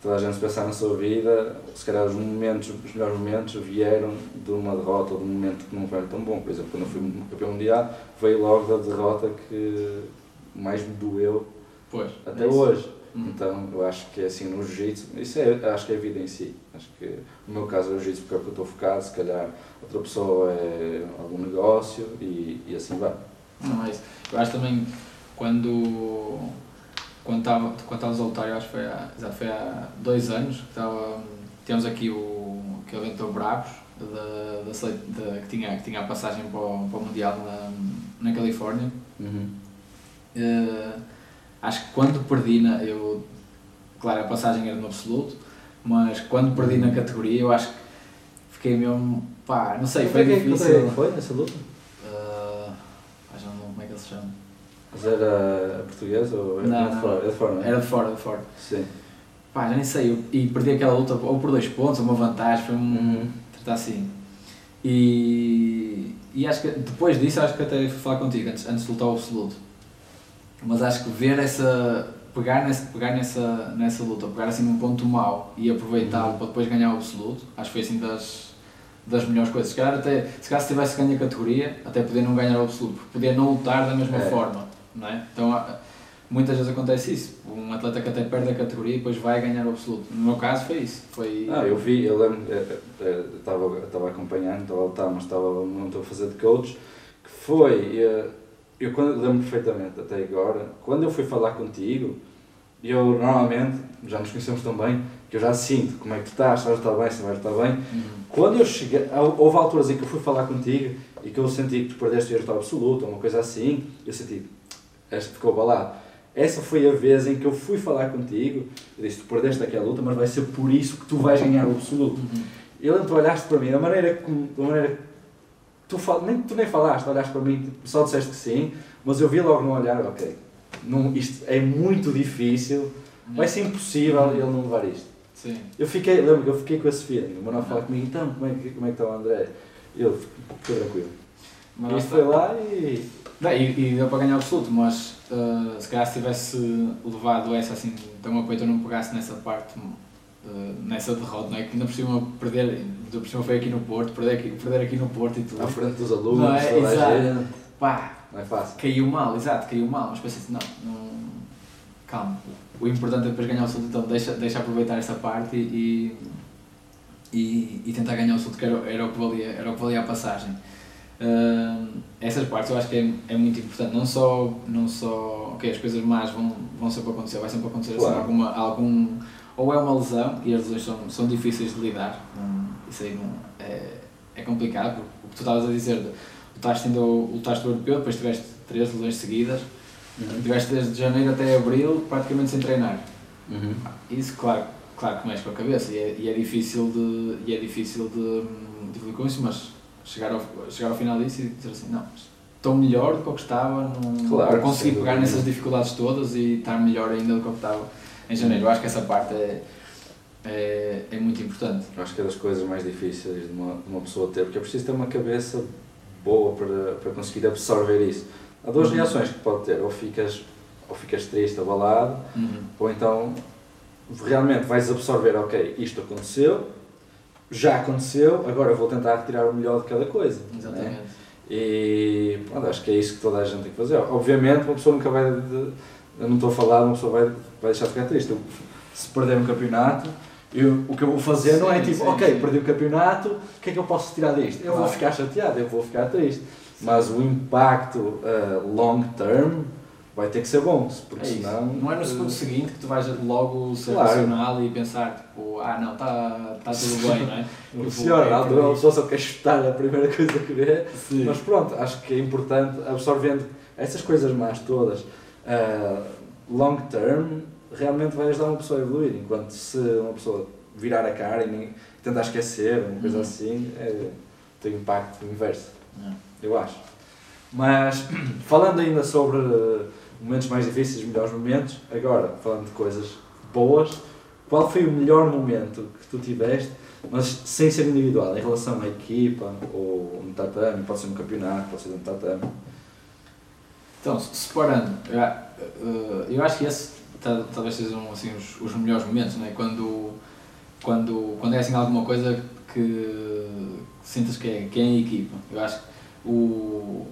Speaker 1: toda a gente pensar na sua vida, se calhar os momentos, os melhores momentos vieram de uma derrota ou de um momento que não foi tão bom. Por exemplo, quando eu fui campeão mundial, veio logo da derrota que mais me doeu
Speaker 2: pois,
Speaker 1: até é hoje. Uhum. Então eu acho que é assim no jiu-jitsu, isso é, acho que é a vida em si. Acho que no meu caso é o jiu-jitsu porque é o que eu estou focado, se calhar outra pessoa é algum negócio e, e assim vai.
Speaker 2: Não é isso. Eu acho também quando quando estava quando estávamos a lutar, eu acho que foi há, já foi há dois anos que estava, temos aqui o que inventou Bravos da, da, da, que, tinha, que tinha a passagem para o, para o Mundial na, na Califórnia.
Speaker 1: Uhum.
Speaker 2: Uh, acho que quando perdi na. Eu, claro, a passagem era no absoluto, mas quando perdi na categoria, eu acho que fiquei mesmo. pá, não sei, foi
Speaker 1: difícil. Quanto é que foi nessa luta?
Speaker 2: Uh, já não como é que ele se chama.
Speaker 1: Mas era português ou era
Speaker 2: não, de fora? Era de fora, não é? Era de fora, de fora.
Speaker 1: Sim.
Speaker 2: Pá, já nem sei, eu, e perdi aquela luta ou por dois pontos, ou uma vantagem, foi um. Uhum. tratar assim. E, e acho que depois disso, acho que até fui falar contigo, antes, antes de lutar o absoluto mas acho que ver essa pegar nessa, pegar nessa, nessa luta, pegar assim num ponto mau e aproveitá-lo uhum. para depois ganhar o absoluto, acho que foi assim das, das melhores coisas. Se calhar, até, se calhar se tivesse ganho a categoria, até poder não ganhar o absoluto, porque poder não lutar da mesma é. forma, não é? Então muitas vezes acontece isso, um atleta que até perde a categoria e depois vai ganhar o absoluto. No meu caso foi isso. Foi...
Speaker 1: Ah, eu vi, eu lembro, estava estava acompanhando, estava a lutar, mas estava, não estou a fazer de coach, que foi eh, eu quando, lembro perfeitamente até agora, quando eu fui falar contigo, eu normalmente, já nos conhecemos tão bem, que eu já sinto como é que tu estás, se vais estar bem, se vais estar bem. Uhum. Quando eu cheguei, houve alturas em que eu fui falar contigo e que eu senti que tu perdeste o resultado absoluto, ou uma coisa assim, eu senti, este ficou balado. Essa foi a vez em que eu fui falar contigo, eu disse, tu perdeste aquela luta, mas vai ser por isso que tu vais ganhar o absoluto. Uhum. E ele, tu olhaste para mim, da maneira como, da maneira tu, fal, nem, tu nem falaste, olhaste para mim, tipo, só disseste que sim, mas eu vi logo no olhar, ok, não, isto é muito difícil, vai ser impossível ele não levar isto.
Speaker 2: Sim.
Speaker 1: Eu fiquei, lembro que eu fiquei com esse feeling, o Manuel fala comigo, então, como é, que, como é que está o André? Fiquei tranquilo. Mas isto foi lá e...
Speaker 2: Não, e, e deu para ganhar o absoluto, mas uh, se calhar se tivesse levado essa assim tão a peito, eu não pegasse nessa parte Uh, nessa derrota, não é? Que ainda por cima perder, ainda por cima foi aqui no Porto, perder aqui, perder aqui no Porto e tudo.
Speaker 1: À frente dos alunos, não é? toda exato. a gente.
Speaker 2: Pá,
Speaker 1: não é fácil.
Speaker 2: Caiu mal, exato, caiu mal, mas pensei assim, não, não, calma. O importante é depois ganhar o salto, então deixa, deixa aproveitar essa parte e, e, e tentar ganhar o salto, que era, era, o que valia, era o que valia a passagem. Uh, essas partes eu acho que é, é muito importante, não só, não só ok, as coisas más vão, vão sempre acontecer, vai sempre acontecer assim, claro. assim, alguma, algum ou é uma lesão, e as lesões são, são difíceis de lidar, um, isso aí não, é, é complicado, porque o que tu estavas a dizer, lutaste, ainda, lutaste o europeu, depois tiveste três lesões seguidas, uhum. tiveste desde janeiro até abril praticamente sem treinar.
Speaker 1: Uhum.
Speaker 2: Isso, claro, claro que mexe com a cabeça, e é, e é difícil de, e é difícil de, de evoluir com isso, mas chegar ao, chegar ao final disso e dizer assim, não, estou melhor do que eu estava, não, claro, consegui pegar nessas dificuldades todas e estar melhor ainda do que eu estava em janeiro. Eu acho que essa parte é, é, é muito importante.
Speaker 1: Acho que é das coisas mais difíceis de uma, de uma pessoa ter, porque é preciso ter uma cabeça boa para, para conseguir absorver isso. Há duas uhum. reações que pode ter, ou ficas, ou ficas triste, abalado,
Speaker 2: uhum.
Speaker 1: ou então realmente vais absorver, ok, isto aconteceu, já aconteceu, agora vou tentar retirar o melhor de cada coisa.
Speaker 2: É? Exatamente. Né?
Speaker 1: E pronto, acho que é isso que toda a gente tem que fazer. Obviamente, uma pessoa nunca vai de, eu não estou a falar, uma pessoa vai, vai deixar de ficar triste. Eu, se perder um campeonato, eu, o que eu vou fazer não é
Speaker 2: Sim,
Speaker 1: tipo,
Speaker 2: sim,
Speaker 1: ok,
Speaker 2: sim.
Speaker 1: perdi o campeonato, o que é que eu posso tirar disto? Eu vou
Speaker 2: Claro.
Speaker 1: ficar chateado, eu vou ficar triste. Mas o impacto uh, long term vai ter que ser bom, porque
Speaker 2: É
Speaker 1: senão.
Speaker 2: Não é no segundo
Speaker 1: uh,
Speaker 2: seguinte que tu vais logo ser
Speaker 1: Claro.
Speaker 2: racional e pensar, tipo, ah não, está tá tudo bem, não é?
Speaker 1: Não,
Speaker 2: eu-
Speaker 1: uma pessoa só quer chutar a primeira coisa que vê.
Speaker 2: Sim.
Speaker 1: Mas pronto, acho que é importante, absorvendo essas coisas más todas, uh, long term, realmente vai ajudar uma pessoa a evoluir. Enquanto se uma pessoa virar a cara e nem tentar esquecer, uma coisa
Speaker 2: Uhum.
Speaker 1: assim, é, tem impacto inverso,
Speaker 2: É.
Speaker 1: eu acho. Mas, falando ainda sobre momentos mais difíceis, melhores momentos, agora, falando de coisas boas, qual foi o melhor momento que tu tiveste, mas sem ser individual, em relação à equipa, ou no tatame, pode ser no campeonato, pode ser no tatame.
Speaker 2: Então, se- separando, eu, a- eh, eu acho que esse ta- talvez sejam assim, os, os melhores momentos, não é? Quando, quando, quando é assim alguma coisa que sintas que é, que é em equipa. Eu acho que o,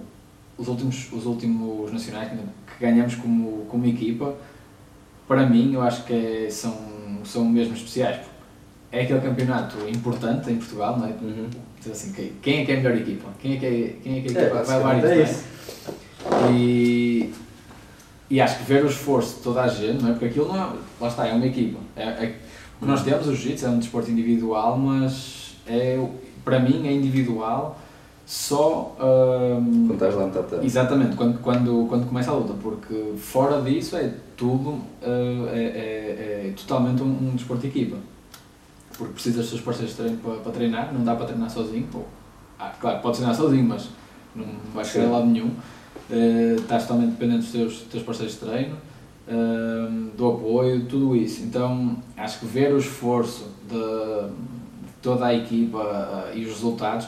Speaker 2: os, últimos, os últimos nacionais que que ganhamos como, como equipa, para mim, eu acho que é- são, são mesmo especiais. porque É aquele campeonato importante em Portugal, não é? Dizer assim, quem- é que é a melhor equipa? Quem é que é, quem é, que é a equipa que vai levar
Speaker 1: é
Speaker 2: não é?
Speaker 1: isso.
Speaker 2: E, e acho que ver o esforço de toda a gente, não é? Porque aquilo não é, lá está, é uma equipa. É, é- o que nós temos, o jiu-jitsu, é um desporto individual, mas é, para mim é individual só. hum,
Speaker 1: Quando estás lá no tatame.
Speaker 2: Exatamente, quando, quando, quando começa a luta, porque fora disso é tudo, uh, é, é- é totalmente um, um desporto de equipa. Porque precisas dos teus parceiros de treino para, para treinar, não dá para treinar sozinho. Ou, ah, claro, podes treinar sozinho, mas não vais chegar a lado nenhum. Uh, estás totalmente dependente dos teus, teus parceiros de treino, um, do apoio, tudo isso. Então acho que ver o esforço de, de toda a equipa uh, e os resultados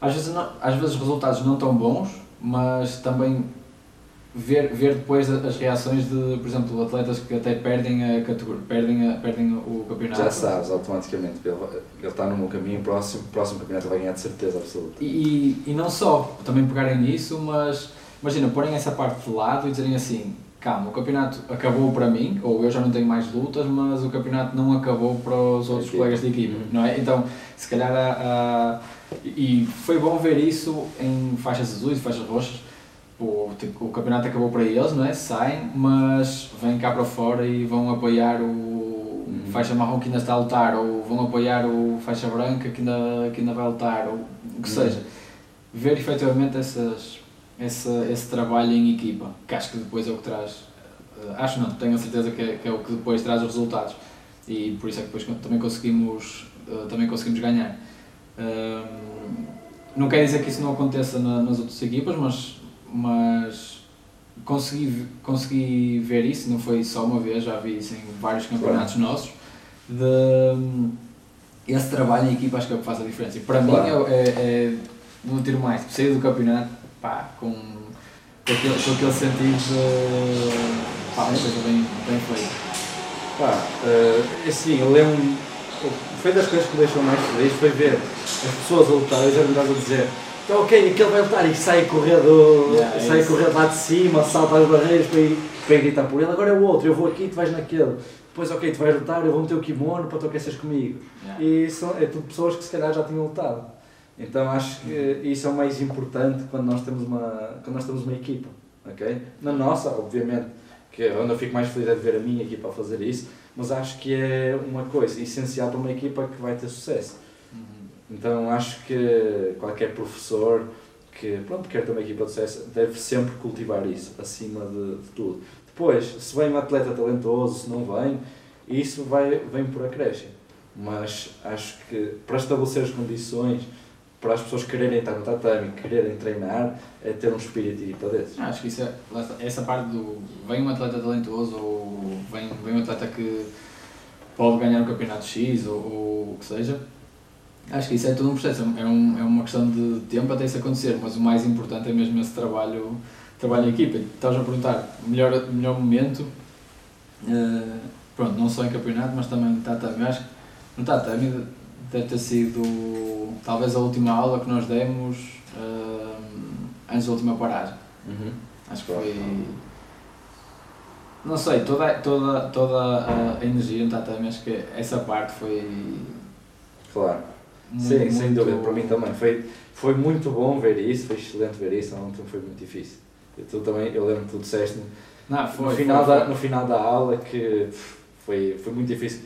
Speaker 2: às vezes, não, às vezes os resultados não tão bons, mas também ver, ver depois a- as reações de, por exemplo, atletas que até perdem a categoria, perdem, a, perdem o campeonato.
Speaker 1: Já sabes automaticamente, ele, ele está no meu caminho, o próximo, próximo campeonato vai ganhar de certeza absoluta.
Speaker 2: E, e, não só, também pegarem nisso, mas imagina, porem essa parte de lado e dizerem assim, calma, o campeonato acabou para mim, ou eu já não tenho mais lutas, mas o campeonato não acabou para os outros colegas de equipe,
Speaker 1: Uhum.
Speaker 2: não é? Então, se calhar há, há- e foi bom ver isso em faixas azuis e faixas roxas, o, tipo, o campeonato acabou para eles, não é? Saem, mas vêm cá para fora e vão apoiar o faixa marrom que ainda está a lutar, ou vão apoiar o faixa branca que ainda, que ainda vai lutar, ou o que
Speaker 1: Uhum.
Speaker 2: seja. Ver efetivamente essas, esse, esse trabalho em equipa, que acho que depois é o que traz, eh, acho não, tenho a certeza que é, que é o que depois traz os resultados. E por isso é que depois também conseguimos, eh, também conseguimos ganhar. Não quer dizer que isso não aconteça na- nas outras equipas, mas, mas consegui, consegui ver isso, não foi só uma vez, já vi isso em vários campeonatos nossos, de esse trabalho em equipa acho que é o que faz a diferença. E para
Speaker 1: Claro.
Speaker 2: mim é, é, é não tiro mais, sair do campeonato pá, com, com, aquele, com aquele sentido de pá, uma coisa bem, bem feita.
Speaker 1: Pá, eh, assim, eu lembro foi das coisas que me deixou mais feliz foi ver as pessoas a lutar, eu já me estava a dizer então ok, aquele vai lutar e sai a correr, do,
Speaker 2: Yeah, é
Speaker 1: sai a correr lá de cima, salta as barreiras para ir, para ir gritar por ele, agora é o outro, eu vou aqui e tu vais naquele. Depois ok, tu vais lutar, eu vou meter o kimono para tu aqueces comigo.
Speaker 2: Yeah.
Speaker 1: E são, é tudo pessoas que se calhar já tinham lutado. Então acho que isso é o mais importante quando nós temos uma, quando nós temos uma equipa. ok? Na nossa, obviamente, que é onde eu fico mais feliz é de ver a minha equipa a fazer isso, mas acho que é uma coisa essencial para uma equipa que vai ter sucesso.
Speaker 2: Uhum.
Speaker 1: Então acho que qualquer professor que pronto, quer ter uma equipa de sucesso deve sempre cultivar isso acima de, de tudo. Depois, se vem um atleta talentoso, se não vem, isso vai, vem por acréscimo. Mas acho que para estabelecer as condições para as pessoas quererem estar no tatame, quererem treinar, é ter um espírito equipa desses.
Speaker 2: Ah, Acho que isso é, essa parte do vem um atleta talentoso ou vem, vem um atleta que pode ganhar um campeonato X ou, ou o que seja. Acho que isso é todo um processo, é, um, é uma questão de tempo até isso acontecer, mas o mais importante é mesmo esse trabalho, trabalho em equipa. Estavas a perguntar, melhor, melhor momento, eh, pronto, não só em campeonato, mas também no tatame. Acho que no tatame deve ter sido talvez a última aula que nós demos eh, antes da última paragem. Acho que foi. Não sei, toda, toda, toda a energia no tatame, acho que essa parte foi.
Speaker 1: Claro.
Speaker 2: Muito,
Speaker 1: Sim, sem
Speaker 2: muito-
Speaker 1: dúvida, para mim também. Foi, foi muito bom ver isso, foi excelente ver isso, ontem foi muito difícil. E tu também, eu lembro que tu disseste
Speaker 2: Não, foi.
Speaker 1: no, final
Speaker 2: foi,
Speaker 1: da,
Speaker 2: foi.
Speaker 1: no final da aula que foi, foi muito difícil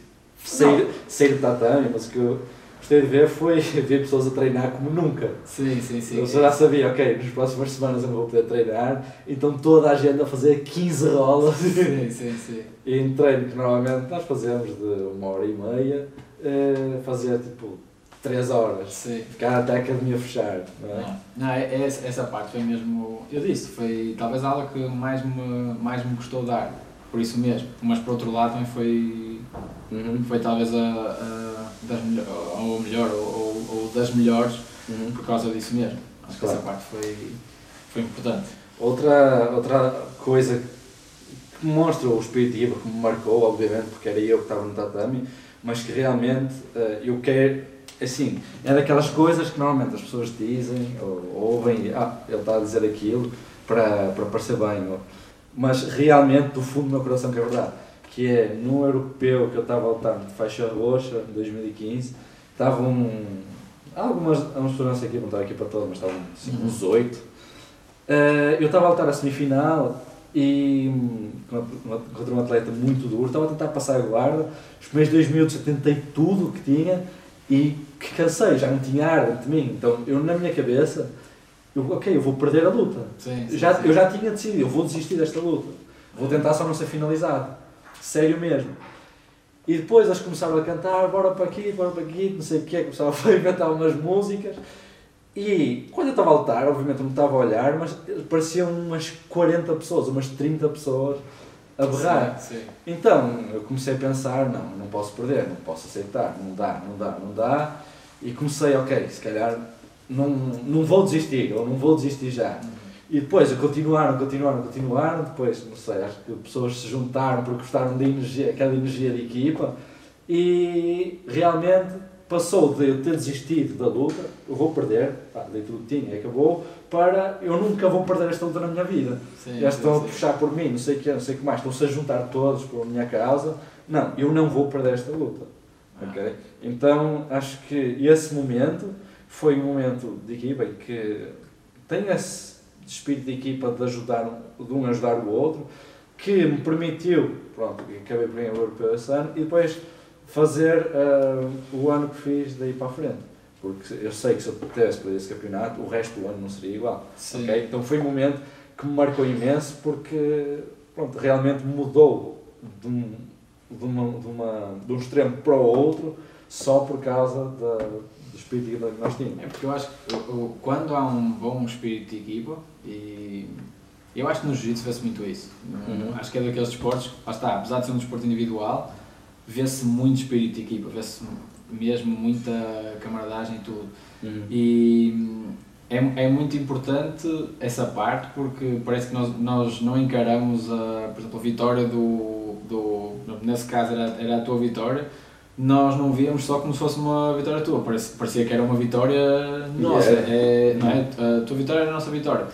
Speaker 1: sair, sair do tatame, mas o que eu gostei de ver foi ver pessoas a treinar como nunca.
Speaker 2: Sim, sim, sim.
Speaker 1: Eu já sabia, ok, nas próximas semanas eu não vou poder treinar, então toda a gente a fazer 15 rolas.
Speaker 2: Sim, sim, sim.
Speaker 1: E em treino que normalmente nós fazemos de uma hora e meia, eh, fazia tipo 3 horas.
Speaker 2: Sim.
Speaker 1: Ficar até a academia fechar, não é?
Speaker 2: Não, não é, é essa, essa parte foi mesmo. Eu disse, foi talvez a aula que mais me, mais me gostou dar, por isso mesmo. Mas por outro lado também foi,
Speaker 1: Uhum.
Speaker 2: foi talvez a, a das melhor, ou melhor, ou, ou, ou das melhores,
Speaker 1: Uhum.
Speaker 2: por causa disso mesmo. Acho que
Speaker 1: Claro.
Speaker 2: essa parte foi, foi importante.
Speaker 1: Outra, outra coisa que mostra o espírito de que me marcou, obviamente, porque era eu que estava no tatame, mas que realmente eh, eu quero, assim, é daquelas coisas que normalmente as pessoas dizem ou ouvem, e, ah, ele está a dizer aquilo para, para parecer bem, ou- mas realmente do fundo do meu coração que é verdade, que é no europeu que eu estava a lutar de faixa roxa, em 2015, estavam algumas, algumas não sei aqui, não estava aqui para todas, mas estavam assim,
Speaker 2: Uhum.
Speaker 1: uns oito, Uh, eu estava a lutar a semifinal e hum, contra um atleta muito duro, estava a tentar passar a guarda, os primeiros dois minutos eu tentei tudo o que tinha e que cansei, já não tinha ar de mim, então eu na minha cabeça, eu, ok, eu vou perder a luta,
Speaker 2: Sim, sim,
Speaker 1: já,
Speaker 2: sim.
Speaker 1: eu já tinha decidido, eu vou desistir desta luta, vou tentar só não ser finalizado, sério mesmo. E depois eles começaram a cantar, bora para aqui, bora para aqui, não sei o que, começaram a inventar umas músicas. E quando eu estava a lutar, obviamente não estava a olhar, mas pareciam umas 40 pessoas, umas 30 pessoas a berrar.
Speaker 2: Sim, sim.
Speaker 1: Então eu comecei a pensar, não, não posso perder, não posso aceitar, não dá, não dá, não dá. E comecei, ok, se calhar não, não vou desistir, ou não vou desistir já. E depois continuaram, continuaram, continuaram, depois, não sei, acho que pessoas se juntaram porque gostaram da energia, aquela energia de equipa e realmente passou de eu ter desistido da luta, eu vou perder, pá, dei tudo que tinha, acabou, para eu nunca vou perder esta luta na minha vida.
Speaker 2: Sim,
Speaker 1: Já
Speaker 2: sim,
Speaker 1: estão a
Speaker 2: sim.
Speaker 1: puxar por mim, não sei o que, não sei que mais, estão-se a juntar todos por minha causa. Não, eu não vou perder esta luta.
Speaker 2: Ah.
Speaker 1: ok? Então acho que esse momento foi um momento de equipa que tem esse espírito de equipa de ajudar um- de um ajudar o outro que me permitiu, pronto, e acabei por ganhar o europeu esse ano e depois fazer ah, o ano que fiz daí para a frente. Porque eu sei que se eu tivesse perdido esse campeonato, o resto do ano não seria igual.
Speaker 2: Sim.
Speaker 1: ok? Então foi um momento que me marcou imenso porque pronto, realmente mudou de um, de, uma, de, uma, de um extremo para o outro só por causa da, espírito de equipa que nós tínhamos.
Speaker 2: É porque eu acho que quando há um bom espírito de equipa, e eu acho que no jiu-jitsu vê-se muito isso.
Speaker 1: Uhum.
Speaker 2: Acho que é daqueles desportos, lá está, apesar de ser um desporto individual, vê-se muito espírito de equipa, vê-se mesmo muita camaradagem e tudo. E hum, é, é muito importante essa parte porque parece que nós, nós não encaramos, a, por exemplo, a vitória do, do. Nesse caso era, era a tua vitória, nós não víamos só como se fosse uma vitória tua, parecia, parecia que era uma vitória nossa.
Speaker 1: Yeah.
Speaker 2: É, não é? A tua vitória era a nossa vitória.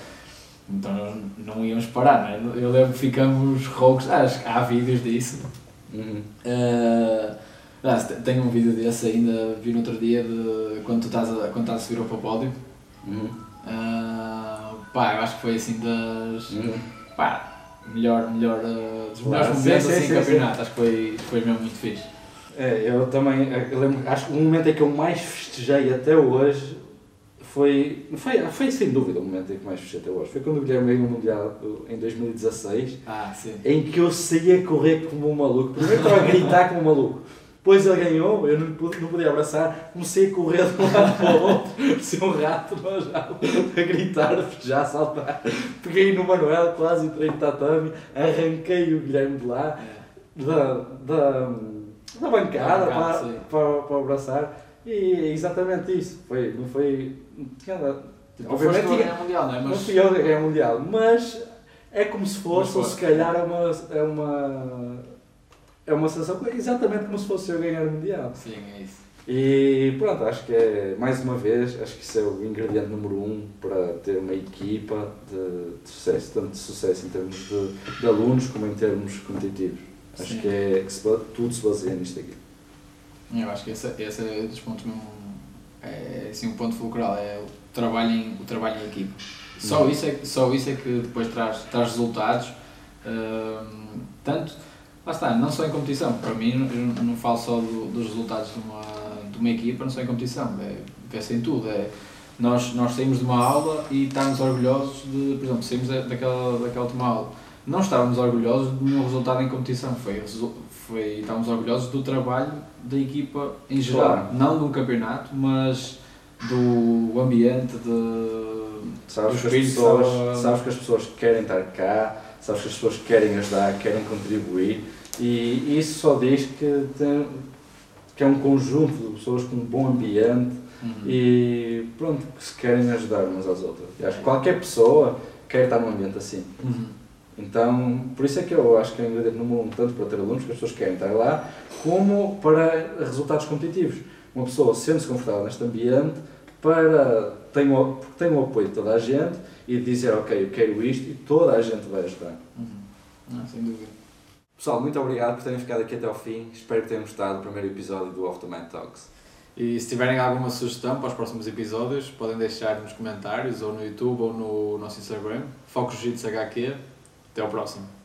Speaker 2: Então nós não íamos parar, não é? Eu lembro que ficamos roucos, ah, acho que há vídeos disso.
Speaker 1: Uhum.
Speaker 2: Uh, tenho um vídeo desse ainda, vi no outro dia de quando tu estás a, quando estás a subir para o pódio.
Speaker 1: Uhum.
Speaker 2: Uh, pá, eu acho que foi assim das.
Speaker 1: Uhum.
Speaker 2: pá, melhor, melhor, uh, dos melhores
Speaker 1: sim,
Speaker 2: momentos
Speaker 1: sim,
Speaker 2: assim
Speaker 1: sim,
Speaker 2: em campeonato. Acho que foi, foi mesmo muito fixe.
Speaker 1: É, eu também, eu lembro, acho que o momento em que eu mais festejei até hoje foi, foi, foi sem dúvida o momento em que mais festejei até hoje. Foi quando o Guilherme ganhou o Mundial em 2016,
Speaker 2: Ah, sim.
Speaker 1: em que eu saí a correr como um maluco. Primeiro estava a gritar como um maluco. Depois ele ganhou, eu não, pude- não podia abraçar, comecei a correr de um lado para o outro, parecia um rato jaula, a gritar, a festejar, a saltar. Peguei no Manuel, quase entrei no tatame, arranquei o Guilherme de lá,
Speaker 2: É.
Speaker 1: da, da, da bancada
Speaker 2: Da bancada,
Speaker 1: para, para, para abraçar. E é exatamente isso. Foi, não foi. Não nada. Tipo,
Speaker 2: foste
Speaker 1: obviamente
Speaker 2: tu a ganhar mundial, não é?
Speaker 1: não
Speaker 2: Mas,
Speaker 1: fui eu ganhei o Mundial, mas é como se fosse, ou se calhar é uma. É uma é uma sensação exatamente como se fosse eu ganhar o Mundial.
Speaker 2: sim, é isso.
Speaker 1: E pronto, acho que é, mais uma vez, acho que isso é o ingrediente número um para ter uma equipa de, de sucesso, tanto de sucesso em termos de, de alunos como em termos competitivos. Acho que é que tudo se baseia nisto aqui.
Speaker 2: Eu acho que esse, esse é dos pontos mesmo, é assim, um ponto fulcral, é o trabalho em, o trabalho em equipa. Só,
Speaker 1: Uhum.
Speaker 2: isso é, que- só isso é que depois traz, traz resultados, hum, tanto, lá está, não só em competição, para mim não, não falo só do- dos resultados de uma, de uma equipa, não só em competição, é, vê-se em tudo, é, nós, nós saímos de uma aula e estamos orgulhosos de, por exemplo, saímos da- daquela, daquela última aula, não estávamos orgulhosos de nenhum resultado em competição, foi, foi estávamos orgulhosos do trabalho da equipa em geral,
Speaker 1: Claro.
Speaker 2: não do campeonato, mas do ambiente, de,
Speaker 1: Sabes que, as pessoas,
Speaker 2: estavam-
Speaker 1: sabes que as pessoas querem estar cá, sabes que as pessoas querem ajudar, querem contribuir e isso só diz que, tem, que é um conjunto de pessoas com um bom ambiente
Speaker 2: Uhum.
Speaker 1: e pronto, que se querem ajudar umas às outras. E acho que qualquer pessoa quer estar num ambiente assim.
Speaker 2: Uhum.
Speaker 1: Então, por isso é que eu acho que é um ingrediente número um, tanto para ter alunos, que as pessoas querem estar lá, como para resultados competitivos. Uma pessoa sente-se confortável neste ambiente para tem o, porque tem o apoio de toda a gente e dizer, ok, eu quero isto e toda a gente vai ajudar.
Speaker 2: Uhum. Não, sem dúvida.
Speaker 1: Pessoal, muito obrigado por terem ficado aqui até ao fim. Espero que tenham gostado do primeiro episódio do Off the Mind Talks.
Speaker 2: E se tiverem alguma sugestão para os próximos episódios, podem deixar nos comentários, ou no YouTube, ou no nosso Instagram. Focus HQ. Até ao próximo.